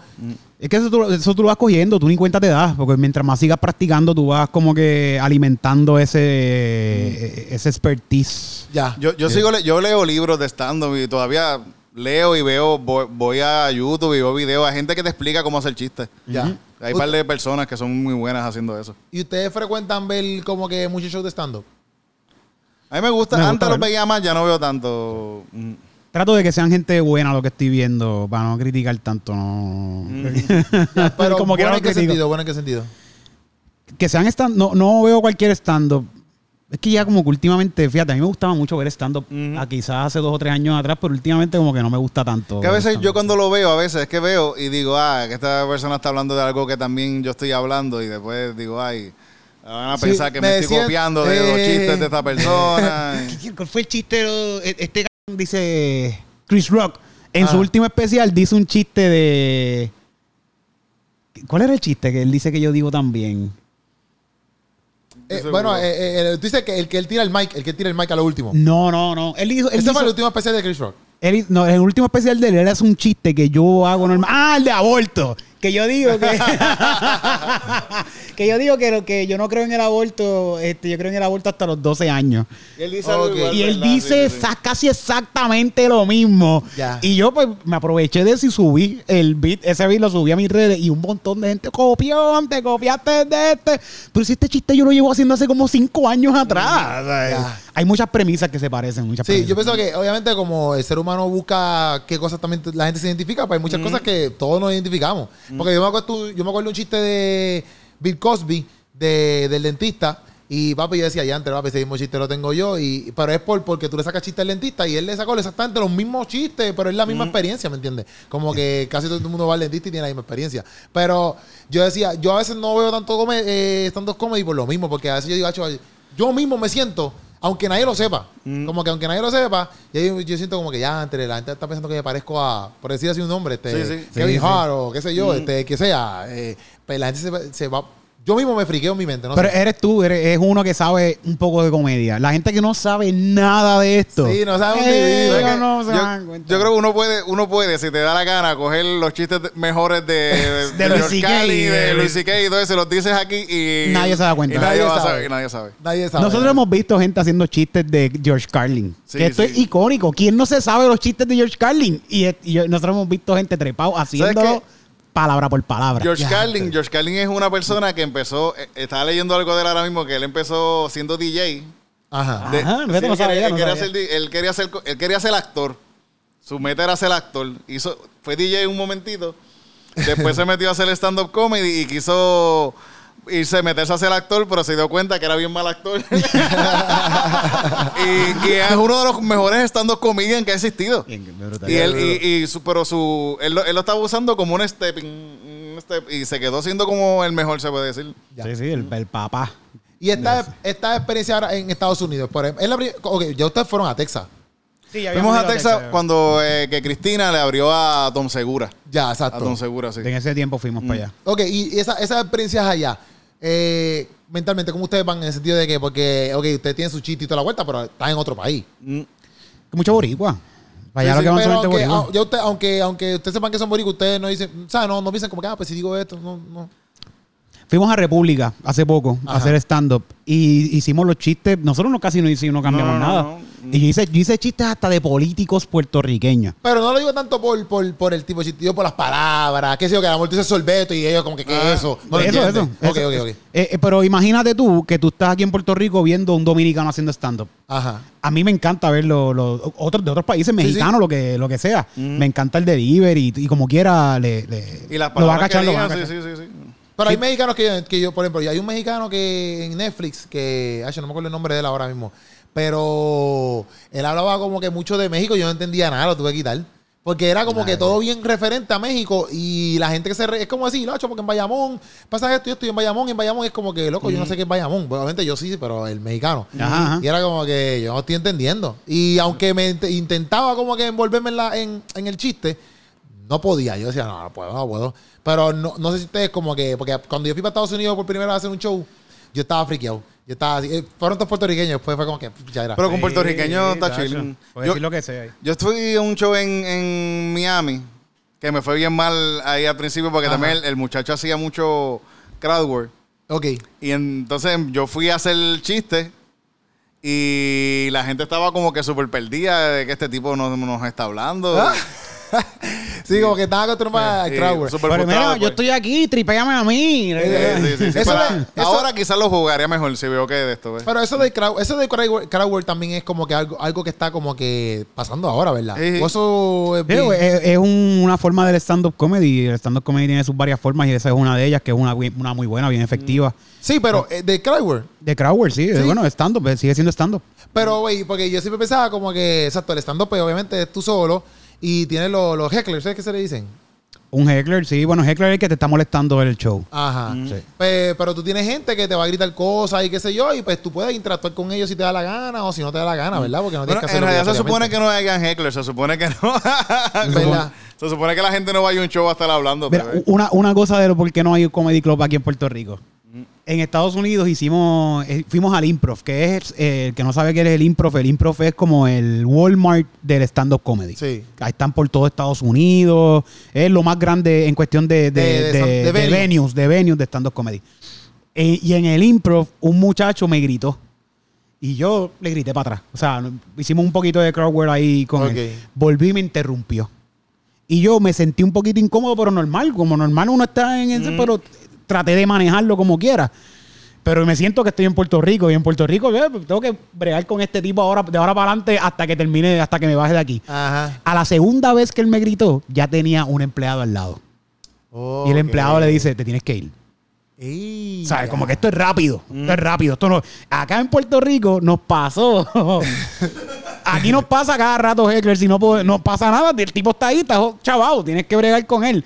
Es que eso tú, eso tú lo vas cogiendo, tú ni cuenta te das, porque mientras más sigas practicando, tú vas como que alimentando ese, ese expertise. Ya. Yo, yo sigo, le- yo leo libros de stand-up y todavía leo y veo, voy, voy a YouTube y veo videos a gente que te explica cómo hacer chistes. ya. Hay un par de personas que son muy buenas haciendo eso. ¿Y ustedes frecuentan ver como que muchos shows de stand-up? A mí me gusta, Me gusta antes lo verlo. veía más, ya no veo tanto. Mm. Trato de que sean gente buena lo que estoy viendo, para no criticar tanto, no. Ya, pero Como que ¿bueno no en qué critico. sentido? ¿Bueno en qué sentido? que sean stand no, no veo cualquier stand-up. Es que ya como que últimamente, fíjate, a mí me gustaba mucho ver stand-up, Ujú. a quizás hace dos o tres años atrás, pero últimamente como que no me gusta tanto. Que a veces yo cuando lo veo, a veces es que veo y digo, ah, que esta persona está hablando de algo que también yo estoy hablando y después digo, ay, van a Sí, pensar que me, me estoy copiando de los eh, chistes de esta persona. ¿Cuál fue el chiste? de- Este dice Chris Rock. En Ah. su último especial dice un chiste de... ¿Cuál era el chiste que él dice que yo digo también? Eh, bueno, seguro. eh, eh, tú dices que el que él tira el mic, el que tira el mic a lo último. No, no, no. Él hizo... Él Ese fue el último especial de Chris Rock. Él hizo- no, el último especial de él, él hace un chiste que yo hago normal. Ah, el de aborto. Que yo digo que. que yo digo que, lo- que yo no creo en el aborto. Este, yo creo en el aborto hasta los 12 años. Y él dice igual, Y él dice casi exactamente lo mismo. Ya. Y yo pues me aproveché de eso y subí el beat, ese beat lo subí a mis redes y un montón de gente copió, te copiaste de este. Pero si este chiste yo lo llevo haciendo hace como cinco años atrás. Ya. Hay muchas premisas que se parecen, muchas Sí, premisas. yo pienso que obviamente como el ser humano busca qué cosas también la gente se identifica, pues hay muchas cosas que todos nos identificamos. Porque yo me acuerdo, yo me acuerdo un chiste de Bill Cosby, de, del dentista, y papi yo decía, ya antes, papi, ese mismo chiste lo tengo yo, y, pero es por, porque tú le sacas chiste al dentista y él le sacó exactamente los mismos chistes, pero es la misma experiencia, ¿me entiendes? Como que casi todo el mundo va al dentista y tiene la misma experiencia. Pero yo decía, yo a veces no veo tanto come, eh, stand-up comedy por lo mismo, porque a veces yo digo, "Acho, yo mismo me siento, aunque nadie lo sepa, como que aunque nadie lo sepa, yo, yo siento como que ya entre la gente está pensando que me parezco a, por decir así un nombre, este, Sí, sí. Kevin Sí. Hart o qué sé yo, este, que sea, eh, pues la gente se, se va, yo mismo me friqueo en mi mente, no Pero sé. eres tú, eres, es uno que sabe un poco de comedia. La gente que no sabe nada de esto. Sí, no sabe Eh, no se yo, dan cuenta. yo creo que uno puede, uno puede, si te da la gana, coger los chistes mejores de, de, De Luis Carlin, de de Luis y todo eso, los dices aquí y... Nadie se da cuenta. Y nadie, Nadie va a sabe. saber, y nadie sabe. Nadie sabe. Nosotros hemos visto gente haciendo chistes de George Carlin. Sí, que esto sí. es icónico. ¿Quién no se sabe los chistes de George Carlin? Y, y nosotros hemos visto gente trepado haciéndolo qué? Palabra por palabra. George Ya, Carlin, George Carlin es una persona que empezó, eh, estaba leyendo algo de él ahora mismo, que él empezó siendo DJ. Ajá. De- Ajá, no él, sabía, él quería ser él quería ser, él quería ser actor. Su meta era ser actor. Hizo, fue DJ un momentito. Después se metió a hacer stand-up comedy y quiso irse, meterse a ser actor, pero se dio cuenta que era bien mal actor. y, y es uno de los mejores stand-up comedians que ha existido. Y él, y, y su, pero su, él, lo, él lo estaba usando como un stepping, un step, y se quedó siendo como el mejor, se puede decir. Ya. Sí, sí, el, el papá. Y esta, esta experiencia ahora en Estados Unidos, por ejemplo, es la pri- ok, ya ustedes fueron a Texas. Sí, Fuimos a Texas cuando eh, que Cristina le abrió a Tom Segura. Ya, A exacto. Tom Segura, sí. En ese tiempo fuimos para allá. Ok, y esa- esas experiencias allá, eh, mentalmente, ¿cómo ustedes van en el sentido de que, porque, ok, ustedes tienen su chiste y toda la vuelta, pero están en otro país? Mm. Mucho boricua. Sí, lo que van gente aunque, boricua. ya usted- aunque, aunque ustedes sepan que son boricos, ustedes no dicen, o sea, no, no piensan como que, ah, pues si digo esto, no, no. Fuimos a República hace poco a hacer stand-up y hicimos los chistes. Nosotros no casi no hicimos, no cambiamos No, no, nada. no. Y yo hice, yo hice chistes hasta de políticos puertorriqueños. Pero no lo digo tanto por, por, por el tipo de chiste, digo por las palabras, qué sé yo, que a lo mejor tú dices sorbeto y ellos como que, ¿qué Ah, es eso? No lo eso, eso, entienden. Ok, eso. ok, ok. Eh, eh, pero imagínate tú que tú estás aquí en Puerto Rico viendo un dominicano haciendo stand-up. Ajá. A mí me encanta ver los otros de otros países mexicanos, lo que lo que sea. Me encanta el delivery y, y como quiera le, le- Y las lo va a palabras que cachar, lo va a digan, sí, cachar. sí, sí, sí. Pero hay mexicanos que yo, que yo, por ejemplo, y hay un mexicano que en Netflix, que, ay, yo no me acuerdo el nombre de él ahora mismo, pero él hablaba como que mucho de México, yo no entendía nada, lo tuve que quitar. Porque era como que todo bien referente a México y la gente que se... re- es como decir, no, porque en Bayamón pasa esto y esto y en Bayamón, en Bayamón es como que, loco, yo no sé qué es Bayamón. Obviamente yo sí, pero el mexicano. Ajá. Y era como que yo no estoy entendiendo. Y aunque me int- intentaba como que envolverme en, la, en, en el chiste, no podía. Yo decía, no, no puedo, no puedo. Pero no, no sé si ustedes como que, porque cuando yo fui para Estados Unidos por primera vez a hacer un show, yo estaba friqueado. Yo estaba así, eh, fueron todos puertorriqueños, después fue como que ya era. Pero con puertorriqueño Sí, está tacho. chilling. Puedes Yo, decir lo que sea ahí. yo fui a un show en, en Miami que me fue bien mal ahí al principio porque Ajá. también el, el muchacho hacía mucho crowd work. ok. Y entonces yo fui a hacer el chiste y la gente estaba como que súper perdida de que este tipo nos, nos está hablando. Sí, como que estaba acostumbrado al Sí, crowd work. súper Pero mira, yo estoy aquí, tripéame a mí. Sí, sí, sí, Eso pero de- eso- ahora quizás lo jugaría mejor si veo que de esto. ¿ves? Pero eso de crowd, eso de crowd work, crowd work también es como que algo, algo que está como que pasando ahora, ¿verdad? Sí. O eso es Sí, bien- güey, es, es un- una forma del stand-up comedy. El stand-up comedy tiene sus varias formas y esa es una de ellas, que es una, muy buena, bien efectiva. Sí, pero eh, de crowd work. De Crowder, sí, Sí. bueno, stand-up, eh, sigue siendo stand-up. Pero, güey, porque yo siempre pensaba como que, exacto, el stand-up, pues, obviamente es tú solo y tienes los, los hecklers, ¿sabes qué se le dicen? Un heckler, sí, bueno, heckler es el que te está molestando el show. Ajá. Sí. Pues, pero tú tienes gente que te va a gritar cosas y qué sé yo, y pues tú puedes interactuar con ellos si te da la gana o si no te da la gana, ¿verdad? Porque no Bueno, tienes que hacer en realidad se supone que no hayan hecklers, se supone que no. ¿Verdad? se supone que la gente no vaya a un show a estar hablando. Mira, pero, eh. una, una cosa de lo por qué no hay un comedy club aquí en Puerto Rico. En Estados Unidos hicimos, eh, fuimos al improv, que es, eh, el que no sabe qué es el improv, el improv es como el Walmart del stand-up comedy. Sí. Ahí están por todo Estados Unidos, es lo más grande en cuestión de, de, De- venue. venues, de venues de stand-up comedy. Eh, y en el improv, un muchacho me gritó. Y yo le grité para atrás. O sea, hicimos un poquito de crowd work ahí con él. Volví y me interrumpió. Y yo me sentí un poquito incómodo, pero normal. Como normal uno está en ese, pero traté de manejarlo como quiera. Pero me siento que estoy en Puerto Rico. Y en Puerto Rico eh, tengo que bregar con este tipo ahora, de ahora para adelante hasta que termine, hasta que me baje de aquí. Ajá. A la segunda vez que él me gritó, ya tenía un empleado al lado. Y el empleado le dice, te tienes que ir. Ey, ¿Sabes? ya. Como que esto es rápido. Esto es rápido. Esto no. Acá en Puerto Rico nos pasó. Aquí nos pasa cada rato Heckler. Si no, puede- no pasa nada, el tipo está ahí, está chavado. Tienes que bregar con él.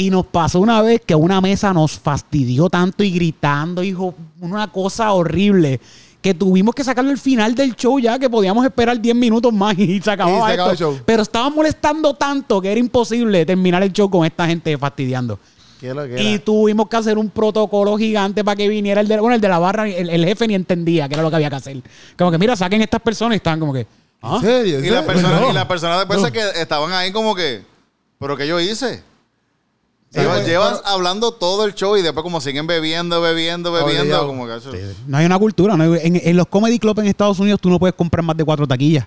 Y nos pasó una vez que una mesa nos fastidió tanto y gritando, hijo, una cosa horrible. Que tuvimos que sacarlo al final del show ya, que podíamos esperar 10 minutos más y se acababa Y se acabó esto. el show. Pero estaban molestando tanto que era imposible terminar el show con esta gente fastidiando. ¿Qué es lo que Y tuvimos que hacer un protocolo gigante para que viniera el de, bueno, el de la barra. El, el jefe ni entendía qué era lo que había que hacer. Como que, mira, saquen estas personas y estaban como que. ¿ah? ¿En serio? ¿En Y las serio? personas, No. y las personas después No. que estaban ahí como que, ¿pero qué yo hice? Sí, Llevas, hablando todo el show y después como siguen bebiendo, bebiendo, bebiendo, Obligado. como que eso- No hay una cultura. no hay- en, en los comedy clubs en Estados Unidos tú no puedes comprar más de cuatro taquillas.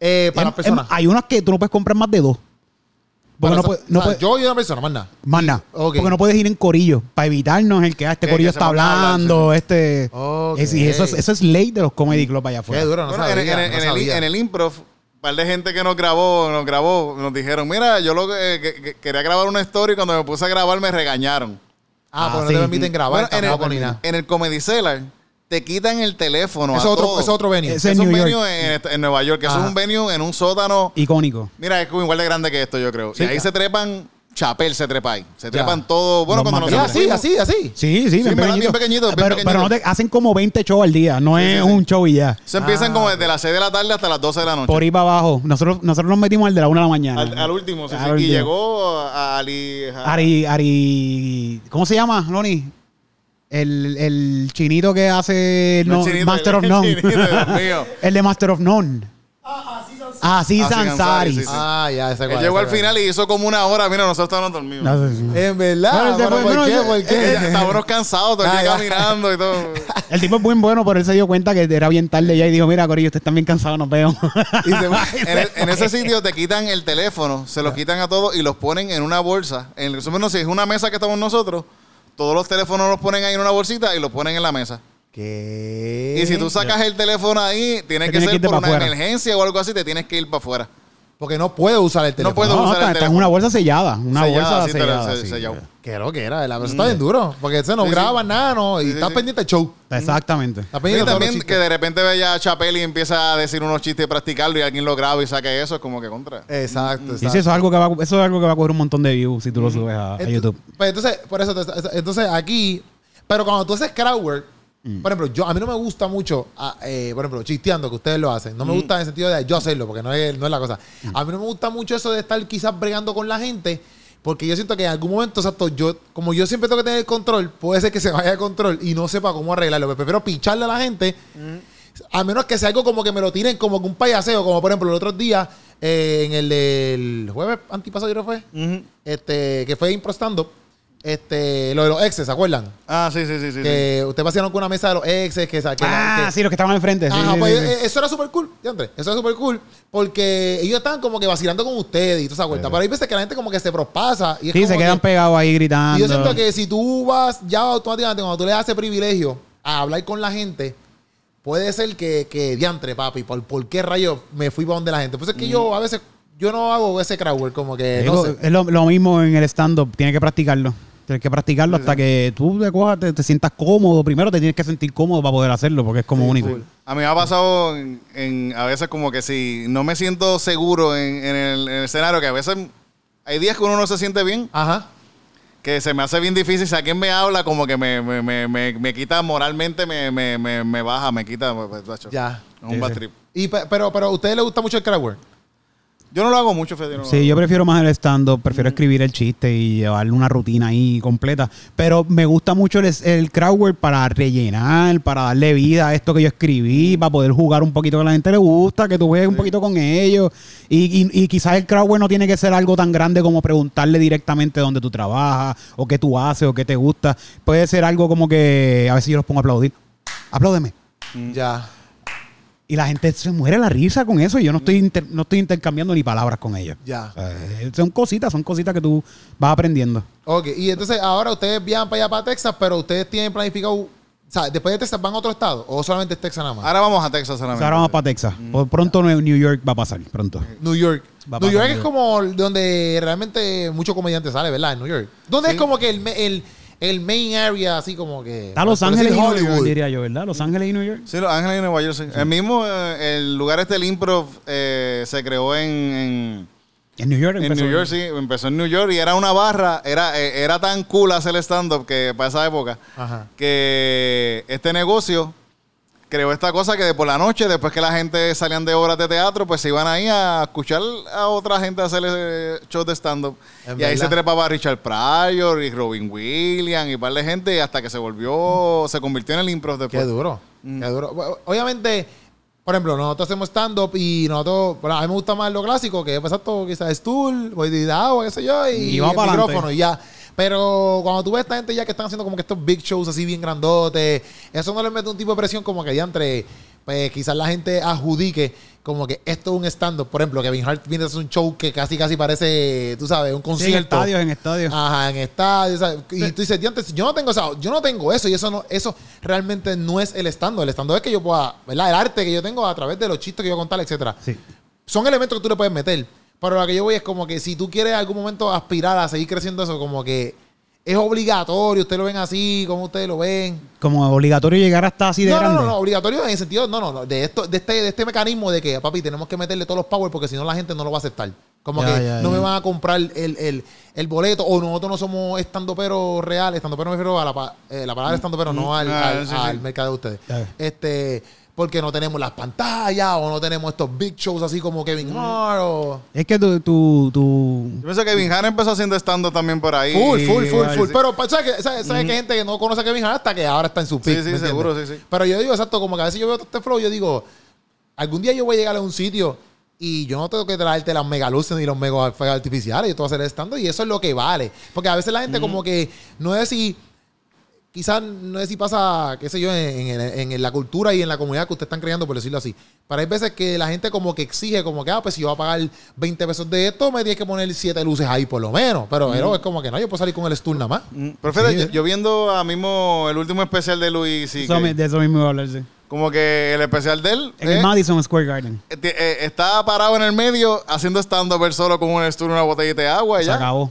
Eh, para Em- personas. em- hay unas que tú no puedes comprar más de dos. Porque Para no, esa- puedes- no o sea, puedes- Yo y una persona, más nada. más nada. Ok. Porque no puedes ir en corillo. Para evitarnos el que ah, este Que- corillo que se está pongan a hablar, hablando. Este. Ok. Es- y eso, es, eso es ley de los comedy clubs allá afuera. Qué duro, no Bueno, sabía, en, en- no en el, sabía. en el improv, par de gente que nos grabó, nos grabó, nos dijeron, mira, yo lo que, que- que quería grabar una story y cuando me puse a grabar me regañaron. Ah, Ah, porque sí. no te permiten grabar Bueno, en, el, nada. en el Comedy Cellar te quitan el teléfono Eso otro, es otro venue. Es un New venue York. en, en Nueva York, que Ajá. es un venue en un sótano. Icónico. Mira, es igual de grande que esto, yo creo. Sí. y ahí se trepan, Chapel se trepa ahí. Se Ya. trepan todo. Bueno, Los cuando más nosotros así, fuimos- así, así. Sí, sí, bien, ¿verdad? pequeñito. Bien pequeñito, bien pero, pequeñito. pero no te, hacen como 20 shows al día. No es sí, sí. un show y ya. Se empiezan Ah, como desde las 6 de la tarde hasta las 12 de la noche. Por ahí para abajo. Nosotros, nosotros nos metimos al de la una de la mañana. al, al último, sí, Al sí. Y último. llegó a Ali. a- Ari, Ari. ¿Cómo se llama, Loni? El, el chinito que hace No, no, chinito, Master of el None. chinito, Dios mío. el de Master of None. Ah, sí, Aziz Ansari. sí, sí. Ah, ya, ese Él cuál, llegó al final y hizo como una hora. Mira, nosotros estábamos dormidos. No sé, sí. En verdad. Bueno, ¿Por bueno, qué? yo- ¿Por qué? Estábamos cansados, todo el Ah, día caminando y todo. El tipo es muy bueno, pero él se dio cuenta que era bien tarde ya y dijo, mira, Corillo, ustedes están bien cansados, nos vemos. Y se va. En, el- en ese sitio te quitan el teléfono, se los quitan a todos y los ponen en una bolsa. En el menos si es una mesa que estamos nosotros, todos los teléfonos los ponen ahí en una bolsita y los ponen en la mesa. ¿Qué? Y si tú sacas el teléfono ahí, tiene que tienes que ser por una emergencia o algo así, te tienes que ir para afuera. Porque no puedo usar el teléfono. puedo No, usar está, el está en teléfono. una bolsa sellada. Una Sellada, bolsa sí, sellada. se- sí. sellado. Qué lo que era, ¿verdad? Pero eso está bien duro. Porque eso no Sí, sí. graba nada, ¿no? Y Sí, está sí. pendiente del show. Exactamente. Está Y pendiente los también que de repente vaya a Chapel y empieza a decir unos chistes y practicarlo y alguien lo graba y saque eso, es como que contra. Exacto, exacto. Sí, sí, eso es algo que va, eso es algo que va a coger un montón de views si tú lo subes a, YouTube. Pues entonces, por eso, te- entonces aquí, pero cuando tú haces crowd work, Mm. por ejemplo, yo, a mí no me gusta mucho, ah, eh, por ejemplo, chisteando, que ustedes lo hacen. Mm. No me gusta en el sentido de yo hacerlo, porque no es, no es la cosa. A mí no me gusta mucho eso de estar quizás bregando con la gente, porque yo siento que en algún momento, exacto, yo, como yo siempre tengo que tener el control, puede ser que se vaya el control y no sepa cómo arreglarlo. Pero prefiero picharle a la gente. A menos que sea algo como que me lo tiren como que un payaseo, como por ejemplo el otro día, eh, en el del jueves antipasado, creo que fue, este, que fue impro stand-up, este, lo de los exes, ¿se acuerdan? Ah, sí, sí, sí, sí. sí. que ustedes pasaron con una mesa de los exes, que, que, Ah, que- sí, los que estaban enfrente. sí, Ajá, sí, pues sí, sí. eh, eso era súper cool, André. Eso era súper cool. Porque ellos estaban como que vacilando con ustedes y toda esa vuelta. Pero hay veces que la gente como que se prospasa. Y es Sí, como se quedan que- pegados ahí gritando. y yo siento que si tú vas ya automáticamente, cuando tú le das ese privilegio a hablar con la gente, puede ser que, que diantre, papi, ¿por, por qué rayos me fui para donde la gente? Pues es que yo a veces, yo no hago ese crowd como que, no sé. Es lo, lo mismo en el stand-up. Tienes que practicarlo. Tienes que practicarlo hasta que tú te cojas, te, te sientas cómodo. Primero te tienes que sentir cómodo para poder hacerlo, porque es como único. full. A mí me ha pasado en, en- a veces como que si no me siento seguro en, en el, en el escenario, que a veces hay días que uno no se siente bien, Ajá. que se me hace bien difícil. Si alguien me habla, como que me, me, me, me, me quita moralmente, me, me, me, me baja, me quita. pues, tacho. Ya. Es un Sí, bad sí. trip. Y, pe- pero, pero a ustedes les gusta mucho el crowd work. Yo no lo hago mucho, Fede. no Sí, yo prefiero más el stand-up, prefiero escribir el chiste y llevarle una rutina ahí completa. Pero me gusta mucho el, el crowd work para rellenar, para darle vida a esto que yo escribí, para poder jugar un poquito que a la gente le gusta, que tú juegues un poquito con ellos. Y, y- y quizás el crowd work no tiene que ser algo tan grande como preguntarle directamente dónde tú trabajas, o qué tú haces, o qué te gusta. Puede ser algo como que, a ver si yo los pongo a aplaudir. Apláudeme. Ya. Y la gente se muere la risa con eso y yo no estoy, inter- no estoy intercambiando ni palabras con ellos. Ya. O sea, eh, son cositas, son cositas que tú vas aprendiendo. Ok, y entonces ahora ustedes viajan para allá, para Texas, pero ustedes tienen planificado, o sea, después de Texas van a otro estado o solamente es Texas nada más. Ahora vamos a Texas O sea, solamente. ahora vamos para Texas. Por pronto New York va a pasar, pronto. New York. Va New York New es York. como donde realmente muchos comediantes salen, ¿verdad? En New York. Donde Sí. es como que el, me- el, el main area, así como que. Está Los Ángeles y New York, diría yo, ¿verdad? Los Ángeles y New York. Sí, Los Ángeles y Nueva York, sí. El mismo, eh, el lugar este, el Improv, eh, se creó en, en, En New York en empezó. New York, sí. Empezó en New York y era una barra. Era, eh, era tan cool hacer stand-up que para esa época Ajá. que este negocio creó esta cosa que de por la noche, después que la gente salían de obras de teatro, pues se iban ahí a escuchar a otra gente hacer shows de stand-up. Y ahí se trepaba Richard Pryor y Robin Williams y un par de gente hasta que se volvió, se convirtió en el improv después. Qué duro. Mm. Qué duro. Obviamente, por ejemplo, nosotros hacemos stand-up y nosotros, bueno, a mí me gusta más lo clásico, que es exacto, quizás stool, voy de agua, qué sé yo, y, Y el micrófono y ya. Pero cuando tú ves a esta gente ya que están haciendo como que estos big shows así bien grandotes, eso no les mete un tipo de presión como que ya entre, pues quizás la gente adjudique como que esto es un stand-up. Por ejemplo, Kevin Hart viene a hacer un show que casi casi parece, tú sabes, un Sí, en concierto. estadios, en estadios. Ajá, en estadios. ¿sabes? Y tú dices, "Diantre, yo no tengo eso, yo no tengo eso. Y eso no, eso realmente no es el estando. El estando es que yo pueda, ¿verdad? El arte que yo tengo a través de los chistes que yo contar, etcétera. Sí. Son elementos que tú le puedes meter. Pero lo que yo voy es como que si tú quieres en algún momento aspirar a seguir creciendo eso, como que es obligatorio, ustedes lo ven así, como ustedes lo ven. Como obligatorio llegar hasta así de No, no, grande. no, no, obligatorio en el sentido, no, no, no, de esto, de este, de este mecanismo de que, papi, tenemos que meterle todos los power porque si no la gente no lo va a aceptar. Como Ya, que ya, no ya. me van a comprar el, el, el boleto o nosotros no somos estando pero reales, estando pero me refiero a la, eh, la palabra estando pero, no al, Ah, al, mercado de ustedes. Este, porque no tenemos las pantallas o no tenemos estos big shows así como Kevin Hart o... Es que tú, tú, tú- Yo pienso que Kevin Hart empezó haciendo stand-up también por ahí. Full, full, full, full. sí. Pero ¿sabes que, sabes, sabes que hay gente que no conoce a Kevin Hart hasta que ahora está en su Sí, pick? sí, ¿me entiendes? seguro, sí, sí. Pero yo digo exacto, como que a veces yo veo todo este flow yo digo, algún día yo voy a llegar a un sitio Y yo no tengo que traerte las mega luces ni los mega artificiales. Yo te voy a hacer estando y eso es lo que vale. Porque a veces la gente como que no es si... Quizás no es si pasa, qué sé yo, en, en- en la cultura y en la comunidad que ustedes están creando, por decirlo así. Pero hay veces que la gente como que exige, como que, ah, pues si yo voy a pagar 20 pesos de esto, me tienes que poner 7 luces ahí por lo menos. Pero, pero es como que no, yo puedo salir con el stool nada más. Mm, Pero fíjate, Sí, yo, eh. yo viendo a mismo el último especial de Luis y Eso de eso mismo iba a hablar, sí. como que el especial de él En eh, el Madison Square Garden. eh, eh, está parado en el medio haciendo stand-up solo con un y una botellita de agua y Se ya. acabó.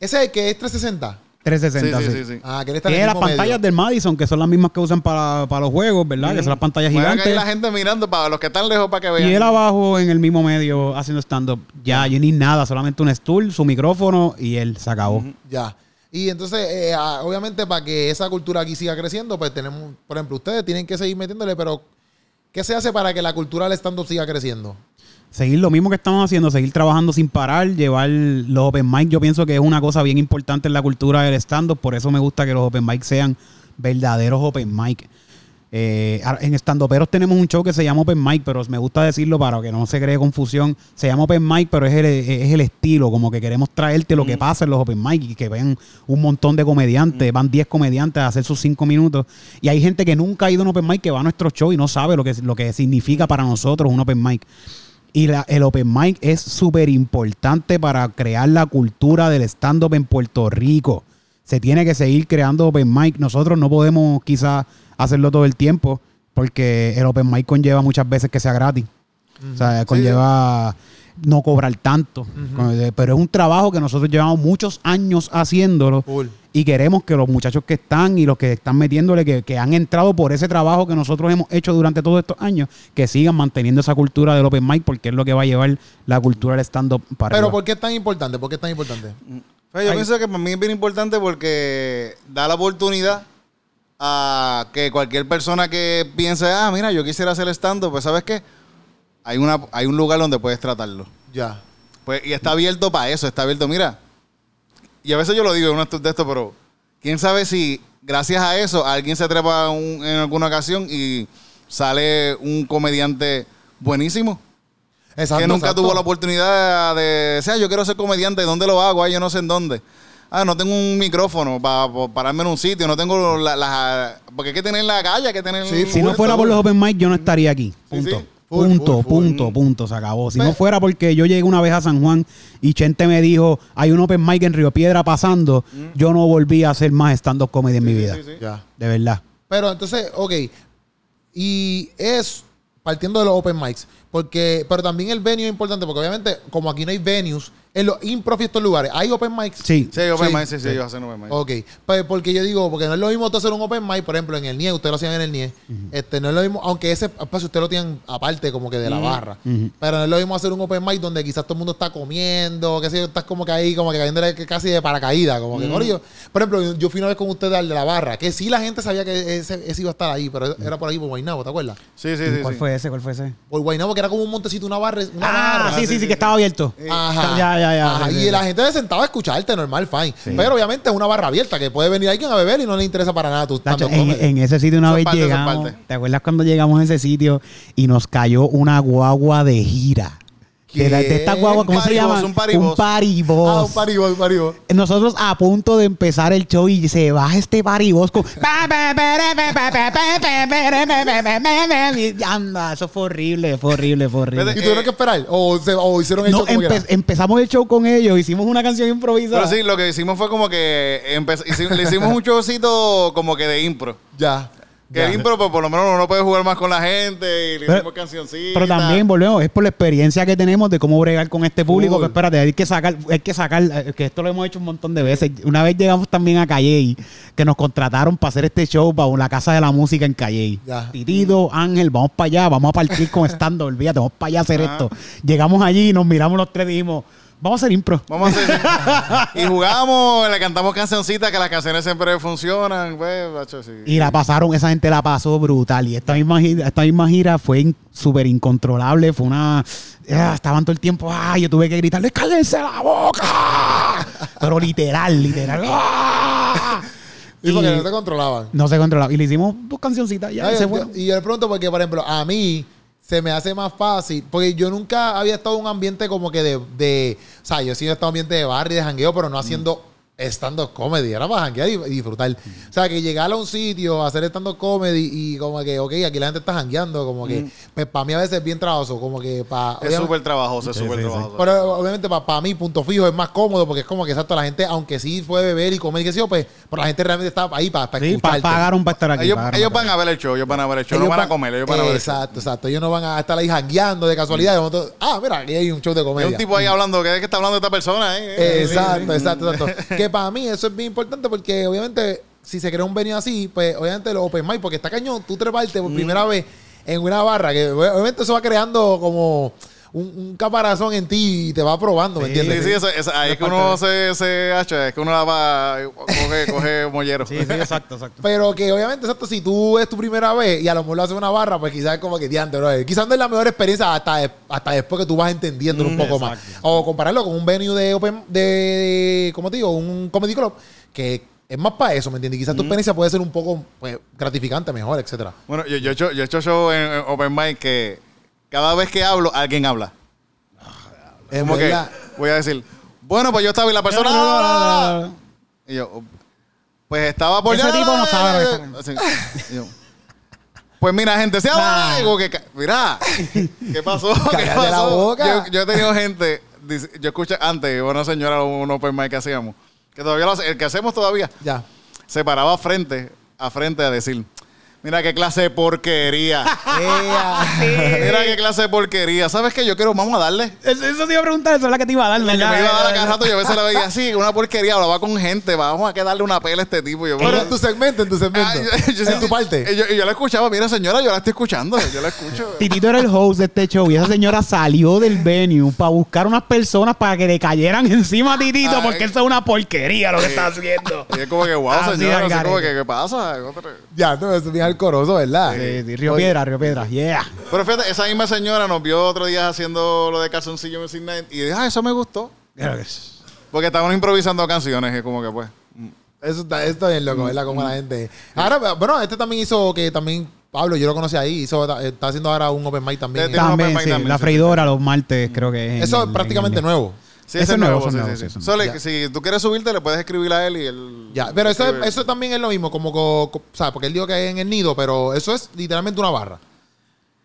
Ese es el que es 360. 360, Sí, sí. sí. Ah, que Tiene las pantallas medio. del Madison, que son las mismas que usan para, para los juegos, ¿verdad? Que son las pantallas gigantes. caer la gente mirando para los que están lejos para que vean. Y él abajo en el mismo medio haciendo stand-up. Ya, yo ni nada, solamente un stool, su micrófono y él se acabó. Ya. Y entonces, eh, ah, obviamente, para que esa cultura aquí siga creciendo, pues tenemos, por ejemplo, ustedes tienen que seguir metiéndole, pero ¿qué se hace para que la cultura del stand-up siga creciendo? Seguir lo mismo que estamos haciendo, seguir trabajando sin parar, llevar los open mic. Yo pienso que es una cosa bien importante en la cultura del stand-up, por eso me gusta que los open mic sean verdaderos open mic. Eh, en Estandoperos tenemos un show que se llama Open Mic, pero me gusta decirlo para que no se cree confusión. Se llama Open Mic, pero es el, es el estilo, como que queremos traerte lo que pasa en los Open Mic y que ven un montón de comediantes, van 10 comediantes a hacer sus 5 minutos. Y hay gente que nunca ha ido a un Open Mic que va a nuestro show y no sabe lo que, lo que significa para nosotros un Open Mic. Y la- el Open Mic es súper importante para crear la cultura del stand-up en Puerto Rico. Se tiene que seguir creando Open Mic. Nosotros no podemos quizás hacerlo todo el tiempo porque el Open Mic conlleva muchas veces que sea gratis. O sea, conlleva no cobrar tanto. Pero es un trabajo que nosotros llevamos muchos años haciéndolo. Y queremos que los muchachos que están y los que están metiéndole, que, que han entrado por ese trabajo que nosotros hemos hecho durante todos estos años, que sigan manteniendo esa cultura del open mic porque es lo que va a llevar la cultura del stand-up para Pero arriba. ¿por qué es tan importante? ¿Por qué es tan importante? Pues yo Ay. pienso que para mí es bien importante porque da la oportunidad a que cualquier persona que piense, ah, mira, yo quisiera hacer stand-up, pues ¿sabes qué? Hay, una, hay un lugar donde puedes tratarlo. Ya. Pues, y está abierto para eso, está abierto, mira. Y a veces yo lo digo en uno de estos, pero quién sabe si gracias a eso alguien se trepa un- en alguna ocasión y sale un comediante buenísimo. Exacto, que nunca exacto. tuvo la oportunidad de decir, "Ah, yo quiero ser comediante, ¿dónde lo hago? Ah, yo no sé en dónde. Ah, no tengo un micrófono para pararme en un sitio, no tengo la, la- porque hay que tener la calle, hay que tener... Sí, si no fuera por los open mic, yo no estaría aquí. Punto. sí. Full, punto, full, full. punto, punto, se acabó. Si Pues- no fuera porque yo llegué una vez a San Juan y Chente me dijo, hay un open mic en Río Piedra pasando, yo no volví a hacer más stand-up comedy en mi vida. sí, sí. Ya. De verdad. Pero entonces, ok. Y es partiendo de los open mics. Porque, pero también el venue es importante, porque obviamente, como aquí no hay venues, en los improv y estos lugares, ¿hay open mics? Sí. Sí, open Sí. mic, sí, sí, ellos hacen open mic. Ok, pues porque yo digo, porque no es lo mismo tú hacer un open mic, por ejemplo, en el NIE, ustedes lo hacían en el NIE, este, no es lo mismo, aunque ese espacio ustedes lo tienen aparte como que de la barra, pero no es lo mismo hacer un open mic donde quizás todo el mundo está comiendo, que sé yo, estás como que ahí, como que cayéndole casi de paracaídas, como que, corillo. Por ejemplo, yo fui una vez con ustedes al de la barra, que sí la gente sabía que ese, ese iba a estar ahí, pero era por ahí por Guaynabo, ¿te acuerdas? Sí, sí, sí. ¿Cuál sí. fue ese? ¿Cuál fue ese? Por Guaynabo, que era como un montecito, una barra, una Ah, barra. sí, sí, sí, que estaba abierto. Ajá. Ya, ya, ya. Ajá, Sí, Y sí, la sí. gente se sentaba a escucharte, normal, fine. Pero obviamente es una barra abierta que puede venir alguien a beber y no le interesa para nada tu Tacho, en, en ese sitio una Son vez parte, llegamos. ¿Te acuerdas cuando llegamos a ese sitio y nos cayó una guagua de gira? De, la- de esta guagua, ¿cómo se llama? un paribos. Un paribos. Ah, un paribos, un paribos. Nosotros a punto de empezar el show y se baja este paribos con... Y Anda, eso fue horrible, fue horrible, fue horrible. ¿Y tuvieron que esperar? ¿O, se- o hicieron el No, show como empe- quiera? empezamos el show con ellos, hicimos una canción improvisada. Pero sí, lo que hicimos fue como que le hicimos un showcito como que de impro. Ya. Que impro, pues por lo menos uno puede jugar más con la gente y le Pero- hicimos cancioncitas. Pero también volvemos, es por la experiencia que tenemos de cómo bregar con este público. Que espérate, hay que sacar, hay que sacar, eh, que esto lo hemos hecho un montón de veces. Una vez llegamos también a Calle, que nos contrataron para hacer este show para la casa de la música en Calle. Titito, Ángel, vamos para allá, vamos a partir con stand olvídate, vamos para allá a hacer Ajá. esto. Llegamos allí, nos miramos los tres y dijimos, vamos a hacer impro. Vamos a hacer. y jugamos, le cantamos cancioncitas, que las canciones siempre funcionan. Pues, macho, sí. Y la pasaron, esa gente la pasó brutal. Y esta misma gira, esta misma gira fue in- súper incontrolable. Fue una. ah, estaban todo el tiempo. ¡Ay! Yo tuve que gritarle, cállense la boca! Pero literal, literal. ¡ah! Sí, porque Y no te controlaban. no se controlaba. Y le hicimos dos cancioncitas y ya Ay, se yo- fue. y yo le pregunto porque, por ejemplo, a mí se me hace más fácil. Porque yo nunca había estado en un ambiente como que de. de o sea, yo sí he estado en un ambiente de bar y de jangueo, pero no haciendo stand-up comedy. Era para janguear y, disfrutar. O sea, que llegar a un sitio a hacer stand-up comedy y como que, ok, aquí la gente está jangueando, como que. Pues para mí a veces es bien trabajoso, como que para. Es súper trabajoso, es Sí, súper sí, sí. trabajoso. Pero obviamente para, mí, punto fijo, es más cómodo porque es como que exacto, la gente, aunque sí puede beber y comer y qué sé yo, pues, pero la gente realmente está ahí para, para Sí, pa- pagaron para estar aquí. ellos ellos para van a ver el show, ellos van a ver el show, no Ellos van a van- comer, ellos van a ver el show. Exacto, exacto. Ellos no van a estar ahí jangueando de casualidad. momento, ah, mira, aquí hay un show de Hay comedia. un tipo ahí hablando, ¿qué es que está hablando esta persona? eh? Exacto, exacto, exacto. que para mí eso es bien importante porque obviamente si se crea un venue así, pues obviamente los open mic, porque está cañón, tú treparte por primera vez en una barra, que obviamente eso va creando como un, un caparazón en ti y te va probando, ¿me Sí, Sí, entiendes? sí, eso- eso- ahí es que uno se, se hacha, es que uno la va, coge, coge mollero. Sí, sí, exacto, exacto. Pero que obviamente, exacto, si tú es tu primera vez y a lo mejor lo haces una barra, pues quizás es como que diante, bro. Quizás no es la mejor experiencia hasta, hasta después que tú vas entendiendo un poco más. O compararlo con un venue de open, de, ¿cómo te digo? Un comedy club, que es más para eso, ¿me entiendes? Quizás tu experiencia puede ser un poco pues, gratificante, mejor, etcétera. Bueno, yo, yo, he hecho, yo he hecho show en, en Open Mic que cada vez que hablo, alguien habla. Es Como que verdad. voy a decir, bueno, pues yo estaba y la persona... Y yo, pues estaba por Ese allá. tipo no sabe lo que Así. Y yo, Pues mira, gente, se habla. Digo que, ca- mira, ¿qué pasó? ¿Qué Cállate pasó? boca. Yo, yo he tenido gente, dice- yo escuché antes, una señora, un open mic que hacíamos, que todavía lo hace- el que hacemos todavía, Ya. se paraba frente a frente a decir, mira qué clase de porquería. Mira qué clase de porquería. ¿Sabes qué? Yo quiero, vamos a darle. Eso, eso te iba a preguntar, eso es la que te iba a dar, ¿verdad? me iba a dar a cada rato, yo a veces la veía así, una porquería, hablaba con gente, vamos a que darle una pela a este tipo. Yo, Pero en tu segmento, en tu segmento. Ah, yo- yo- en tu parte. Y yo, yo la escuchaba, mira señora, yo la estoy escuchando, yo la escucho. Titito era el host de este show y esa señora salió del venue para buscar unas personas para que le cayeran encima a Titito Ay. porque eso es una porquería lo que está haciendo. Y es como que, wow, señora, así como que, ¿qué pasa? Ya, no, bien alcoroso, ¿verdad? Sí, sí, Río Piedra, Río Piedra, yeah. Pero fíjate, esa misma señora nos vio otro día haciendo lo de calzoncillo Music Night y dijo, ah, eso me gustó. Porque estaban improvisando canciones y como que pues. Eso está, esto es loco, ¿verdad? Como la gente. Ahora, bueno, este también hizo que también, Pablo, yo lo conocí ahí, hizo, está haciendo ahora un open mic también. Un También, open mic sí, también, la sí, freidora los martes creo que es. en Eso el- es prácticamente en el- nuevo. Sí, ese es nuevo, sí, nuevo, sí, Solo que si tú quieres subirte, le puedes escribir a él y él. Ya, pero eso, eso también es lo mismo, como, co- sea, porque él dijo que es en el nido, pero eso es literalmente una barra.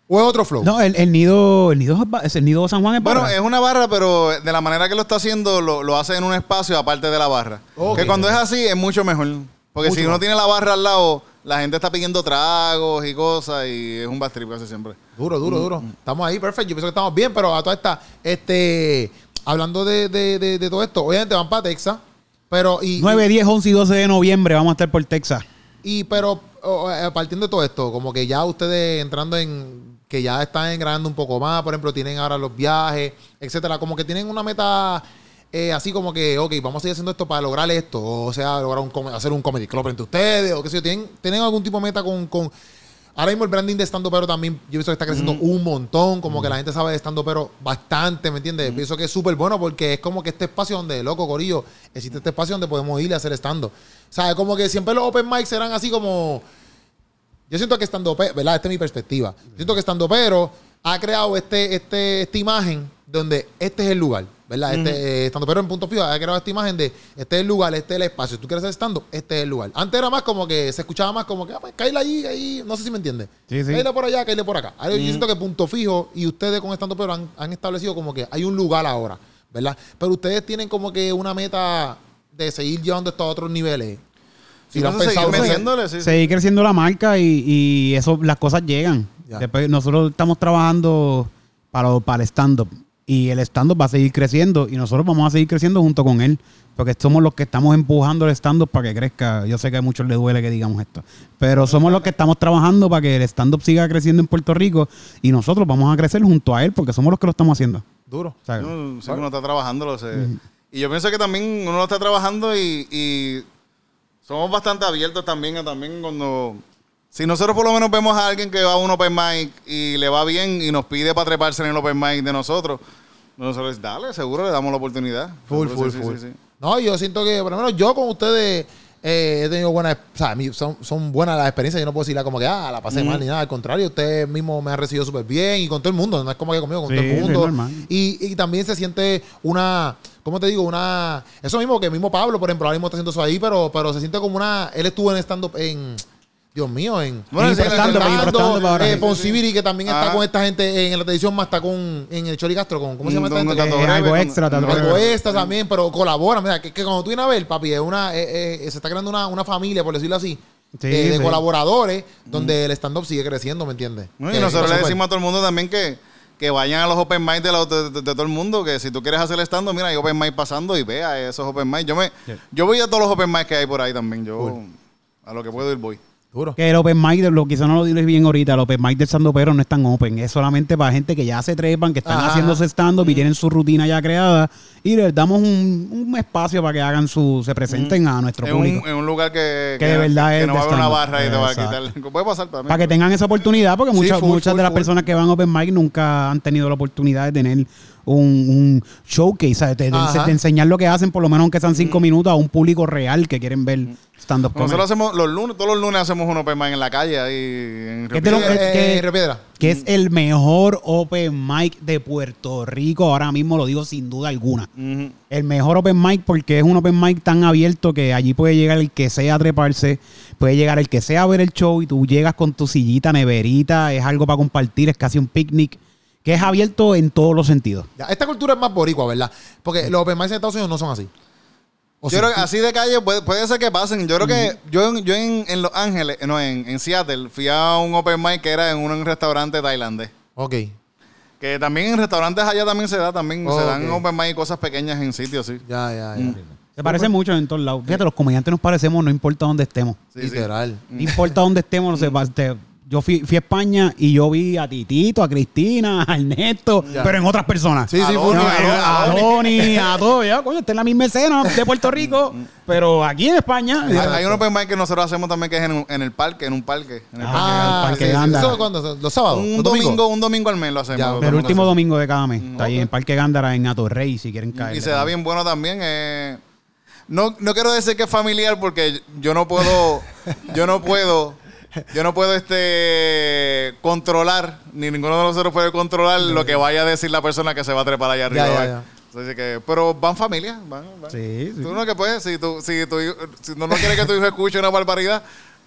O es otro flow. No, el, el nido, el nido es el nido San Juan es Bueno, barra. es una barra, pero de la manera que lo está haciendo, lo, lo hace en un espacio aparte de la barra. Que cuando es así, es mucho mejor. Porque Mucho si uno tiene la barra al lado, la gente está pidiendo tragos y cosas y es un bad trip casi siempre. Duro, Mm, duro, duro. Estamos ahí, perfecto. Yo pienso que estamos bien, pero a toda esta, este, hablando de, de, de, de todo esto, obviamente van para Texas, pero y, 9, 10, 11 y 12 de noviembre vamos a estar por Texas. y pero eh, partiendo de todo esto, como que ya ustedes entrando en que ya están grabando un poco más, por ejemplo, tienen ahora los viajes, etcétera, como que tienen una meta eh, así como que, ok, vamos a ir haciendo esto para lograr esto, o sea, lograr un, hacer un comedy club entre ustedes, o qué sé yo, ¿tienen, tienen algún tipo de meta con, con Ahora mismo el branding de estando pero también yo pienso que está creciendo un montón, como que la gente sabe de estando pero bastante, ¿me entiendes? Pienso que es súper bueno porque es como que este espacio donde, loco, Corillo, existe este espacio donde podemos ir a hacer estando. O sea, como que siempre los open mics eran así como... Yo siento que estando pero, ¿verdad? Esta es mi perspectiva. Siento que estando pero ha creado este, este, esta imagen donde este es el lugar, ¿verdad? Este, eh, estando pero en punto fijo ha creado esta imagen de este es el lugar, este es el espacio. Si tú quieres hacer estando, este es el lugar. Antes era más como que se escuchaba más como que, ah, pues, allí, ahí, no sé si me entiendes. Sí, sí. Por allá, cállale por acá. Ahora, Yo siento que punto fijo y ustedes con estando pero han, han establecido como que hay un lugar ahora, ¿verdad? Pero ustedes tienen como que una meta de seguir llevando esto a otros niveles. Si lo han pensado, sí, sí. Seguir creciendo la marca y, y eso, las cosas llegan. Ya. Después nosotros estamos trabajando para, para el stand-up. Y el stand-up va a seguir creciendo y nosotros vamos a seguir creciendo junto con él. Porque somos los que estamos empujando el stand-up para que crezca. Yo sé que a muchos les duele que digamos esto. Pero somos los que estamos trabajando para que el stand-up siga creciendo en Puerto Rico. Y nosotros vamos a crecer junto a él porque somos los que lo estamos haciendo. Duro. No, sí que uno está trabajando, lo sé. Y yo pienso que también uno lo está trabajando y, y somos bastante abiertos también a también cuando... Si nosotros por lo menos vemos a alguien que va a un open mic y le va bien y nos pide para treparse en el open mic de nosotros, nosotros dale, seguro le damos la oportunidad. Full, Seguro, full, sí, full. sí, sí. No, yo siento que, por lo menos yo con ustedes, eh, he tenido buenas, o sea, a mí son, son buenas las experiencias. Yo no puedo decirla como que, ah, la pasé mal ni nada. Al contrario, usted mismo me ha recibido súper bien y con todo el mundo. No es como que conmigo, con Sí, todo el mundo. y, y también se siente una, ¿cómo te digo? Una, eso mismo que el mismo Pablo, por ejemplo, ahora mismo está haciendo eso ahí, pero, pero se siente como una, él estuvo en stand-up en... Dios mío, en Bueno, para ahora. eh, Ponsibiri, que también está Ah. con esta gente en la televisión, más está con en el Chori Castro, con, ¿cómo se llama esta gente? Eh, breve, algo extra, Algo extra también, pero colabora. Mira, que, que cuando tú vienes a ver, papi, es una, eh, se está creando una, una familia, por decirlo así, Sí, eh, de sí. colaboradores, donde el stand-up sigue creciendo, ¿me entiendes? No, y nosotros le decimos a todo el mundo también que, que vayan a los open mic de, de, de- de todo el mundo, que si tú quieres hacer stand mira, hay open mic pasando y vea esos open mic. Yo me yo voy a todos los open mic que hay por ahí también. Yo a lo que puedo ir voy. Duro. Que el open mic, lo quizás no lo dices bien ahorita, el open mic del stand pero no es tan open. Es solamente para gente que ya se trepan, que están Ajá. haciendo su stand-up y tienen su rutina ya creada. Y les damos un, un espacio para que hagan su, se presenten a nuestro En un, público. en un lugar que, Que de verdad que es no va a haber una barra y te va a quitar. Puede pasar también. Para que tengan esa oportunidad, porque Sí, muchas, full, muchas full, de las full. personas que van a Open Mic nunca han tenido la oportunidad de tener un, un showcase, ¿sabes? Ajá. de enseñar lo que hacen, por lo menos aunque sean cinco minutos, a un público real que quieren ver stand-up comedy. Nosotros hacemos los lunes, todos los lunes hacemos un open mic en la calle ahí en ¿Qué te Río eh, que- eh, Río Piedra. que es el mejor open mic de Puerto Rico. Ahora mismo lo digo sin duda alguna. El mejor open mic porque es un open mic tan abierto que allí puede llegar el que sea a treparse, puede llegar el que sea a ver el show y tú llegas con tu sillita, neverita, es algo para compartir, es casi un picnic, que es abierto en todos los sentidos. Ya, esta cultura es más boricua, ¿verdad? Porque los open mics en Estados Unidos no son así. ¿O Yo sí? creo que así de calle puede, puede ser que pasen. Yo creo que yo, en- yo en, en Los Ángeles, no, en, en Seattle, fui a un open mic que era en un restaurante tailandés. Ok. Que también en restaurantes allá también se da, también Oh, se dan ok. open mic y cosas pequeñas en sitios, sí. Ya, ya, ya. Mm. Se parece mucho en todos lados. Fíjate, los comediantes nos parecemos, no importa dónde estemos. Sí, sí. Literal. No importa dónde estemos, no pa- te- yo fui, fui a España y yo vi a Titito, a Cristina, a Ernesto, Ya. pero en otras personas. Sí, sí, A eh, a Donnie. Donnie, a todo, ya, coño, está en la misma escena de Puerto Rico, pero aquí en España. Hay, hay un open mic que nosotros hacemos también que es en, el parque, en un parque. En el Ah, parque. Parque sí, sí. Gándara. ¿Eso cuándo? ¿Los sábados? un ¿Los domingo, un domingo al mes lo hacemos. Ya, el último hacemos. domingo de cada mes. Está ahí en Parque Gándara, en Atorrey, si quieren caer. Y se da bien bueno también. eh. No, no quiero decir que es familiar porque yo no puedo, yo no puedo, yo no puedo este controlar, ni ninguno de nosotros puede controlar lo que vaya a decir la persona que se va a trepar allá arriba. Ya, ya, ya. Así que, pero van familias, van, van. Sí, sí. Tú no que puedes, si tú, si tu hijo- si no, no quieres que tu hijo escuche una barbaridad,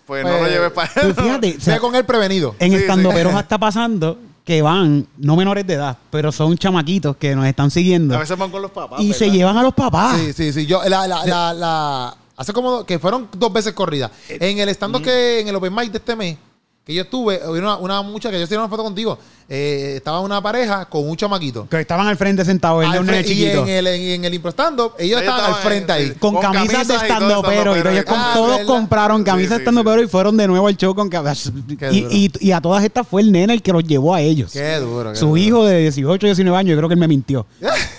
pues, no lo Pues, lleves para Pues fíjate, o sea, con él prevenido. en Sí, estandoperos sí. está pasando que van, no menores de edad, pero son chamaquitos que nos están siguiendo A veces van con los papás. y se llevan a los papás. Sí, sí, sí. Yo, la, la, la, la- hace como que fueron dos veces corridas. En el stand que en el Open Mic de este mes, que yo estuve, hubo una, una muchacha que yo estoy una foto contigo. eh, estaba una pareja con un chamaquito. Que estaban al frente sentados, el de un nene y chiquito. en el, en, en el impro stand-up, ellos Ellos estaban al frente en- ahí. sí. con, con camisas de camisas estando pero y ellos Ah, todos ¿verdad? compraron camisas Sí, de sí, estando pero sí. y fueron de nuevo al show con camisas y, y, y a todas estas fue el nene el que los llevó a ellos Qué duro. qué su duro. hijo de 18 19 años yo creo que él me mintió Eh,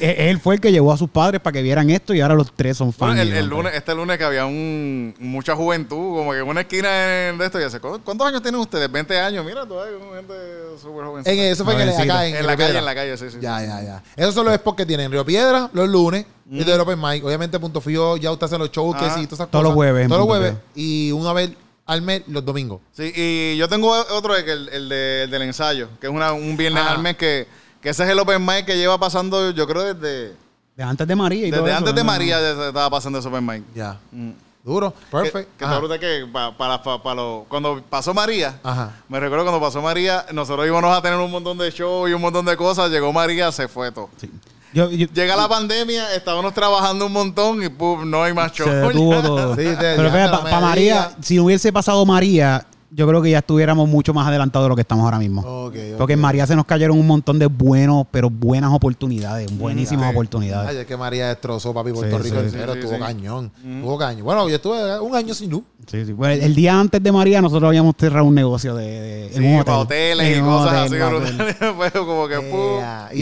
él fue el que llevó a sus padres para que vieran esto y ahora los tres son fans Bueno, el, lunes, este lunes que había un, mucha juventud, como que en una esquina de esto, y "¿Cu- ¿cuántos años tienen ustedes? 20 años, mira, todavía gente súper joven. En, eso fue en acá en, En Río la calle, Piedra. en la calle, sí, sí. Ya, ya, ya. Esos son los spots que tienen en Río Piedra los lunes y del Open Mic. Obviamente, Punto Fijo, ya usted hace los shows que Ajá. sí, todas esas Todos los cosas. jueves Todos los jueves. Y una vez al mes, los domingos. Sí, y yo tengo otro, el, el de- el del ensayo, que es una, un viernes Ah. al mes, que, que ese es el open mic que lleva pasando, yo creo, desde, de antes de María y todo desde eso, antes de ¿no? María ya se estaba pasando ese open mic. Ya. Mm. Duro. Perfecto. Que, que te bruta que pa- para, pa- pa lo- cuando pasó María, Ajá. me recuerdo cuando pasó María, nosotros íbamos a tener un montón de shows y un montón de cosas, llegó María, se fue todo. Sí. Yo- yo- Llega la pandemia, estábamos trabajando un montón y pum, no hay más shows. se detuvo todo. Sí, te- Pero ya fíjate, te para María, si no hubiese pasado María, yo creo que ya estuviéramos mucho más adelantados de lo que estamos ahora mismo. Ok, ok. Porque en María se nos cayeron un montón de buenos, pero buenas oportunidades, buenísimas sí. oportunidades. Ay, es que María destrozó, papi, Puerto Sí, Rico sí, entero. sí, estuvo sí. cañón. Estuvo cañón. Bueno, yo estuve un año sin luz. Sí, sí. Bueno, el, el día antes de María nosotros habíamos cerrado un negocio de, de- en Sí, un hotel. hoteles y un cosas hotel, así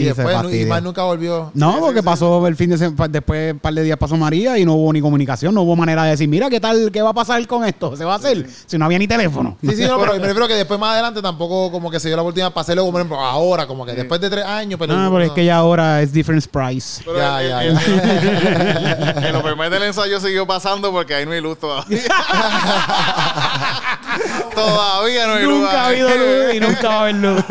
y, después, y más nunca volvió. No, Sí, porque sí, pasó el fin de semana, después un par de días pasó María y no hubo ni comunicación, no hubo manera de decir, mira, ¿qué tal, qué va a pasar con esto? ¿Se va a hacer? Si no había ni teléfono. Sí, sí, no, pero me refiero que después más adelante tampoco como que se dio la oportunidad para hacerlo como por ejemplo, ahora, como que después de tres años, pero. No, pero es que ya ahora es different price. Pero Ya, el- ya, el- ya. En lo primer del ensayo siguió pasando porque ahí no hay luz todavía. todavía no hay luz. Nunca ha ahí. habido luz y nunca va a haber luz.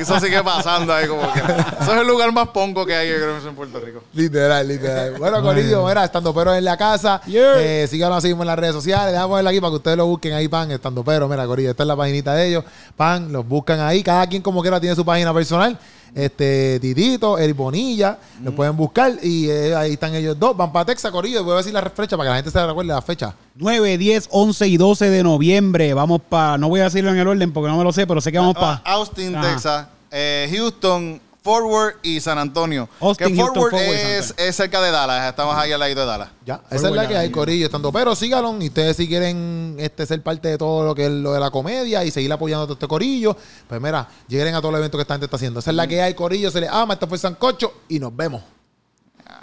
Eso sigue pasando ahí como que. Eso es el lugar más pongo que hay, yo creo, en Puerto Rico. Literal, literal. Bueno, Corillo, mira, estando pero en la casa. Yeah. Eh, síganos así en las redes sociales. Déjame ponerla aquí para que ustedes lo busquen ahí, pan, estando pero. Mira, Corillo, esta es la paginita de ellos. Pan, los buscan ahí. Cada quien como quiera tiene su página personal. Este, Titito, Eric Bonilla, lo pueden buscar. Y eh, ahí están ellos dos. Van para Texas, Corillo. Y voy a decir la fecha para que la gente se recuerde la fecha. 9, 10, 11 y 12 de noviembre. Vamos para. No voy a decirlo en el orden porque no me lo sé, pero sé que vamos para. Ah, Austin, Ajá. Texas, eh, Houston, Fort Worth y San Antonio. Austin, que Houston, San es, es cerca de Dallas. Estamos ahí al lado de Dallas. Ya, esa es la que hay. Corillo, estando pero síganos. Y ustedes si quieren este, ser parte de todo lo que es lo de la comedia y seguir apoyando a todo este Corillo, pues mira, lleguen a todos los eventos que esta gente está haciendo. Esa es la que hay, Corillo, se les ama. Esto fue Sancocho y nos vemos.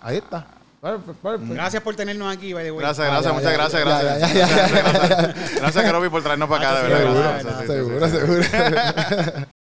Ahí está. Perfect, perfect. Gracias por tenernos aquí, by the way. Gracias, gracias, muchas gracias, gracias. Gracias, Keropi, por traernos para acá, de verdad. Seguro, seguro.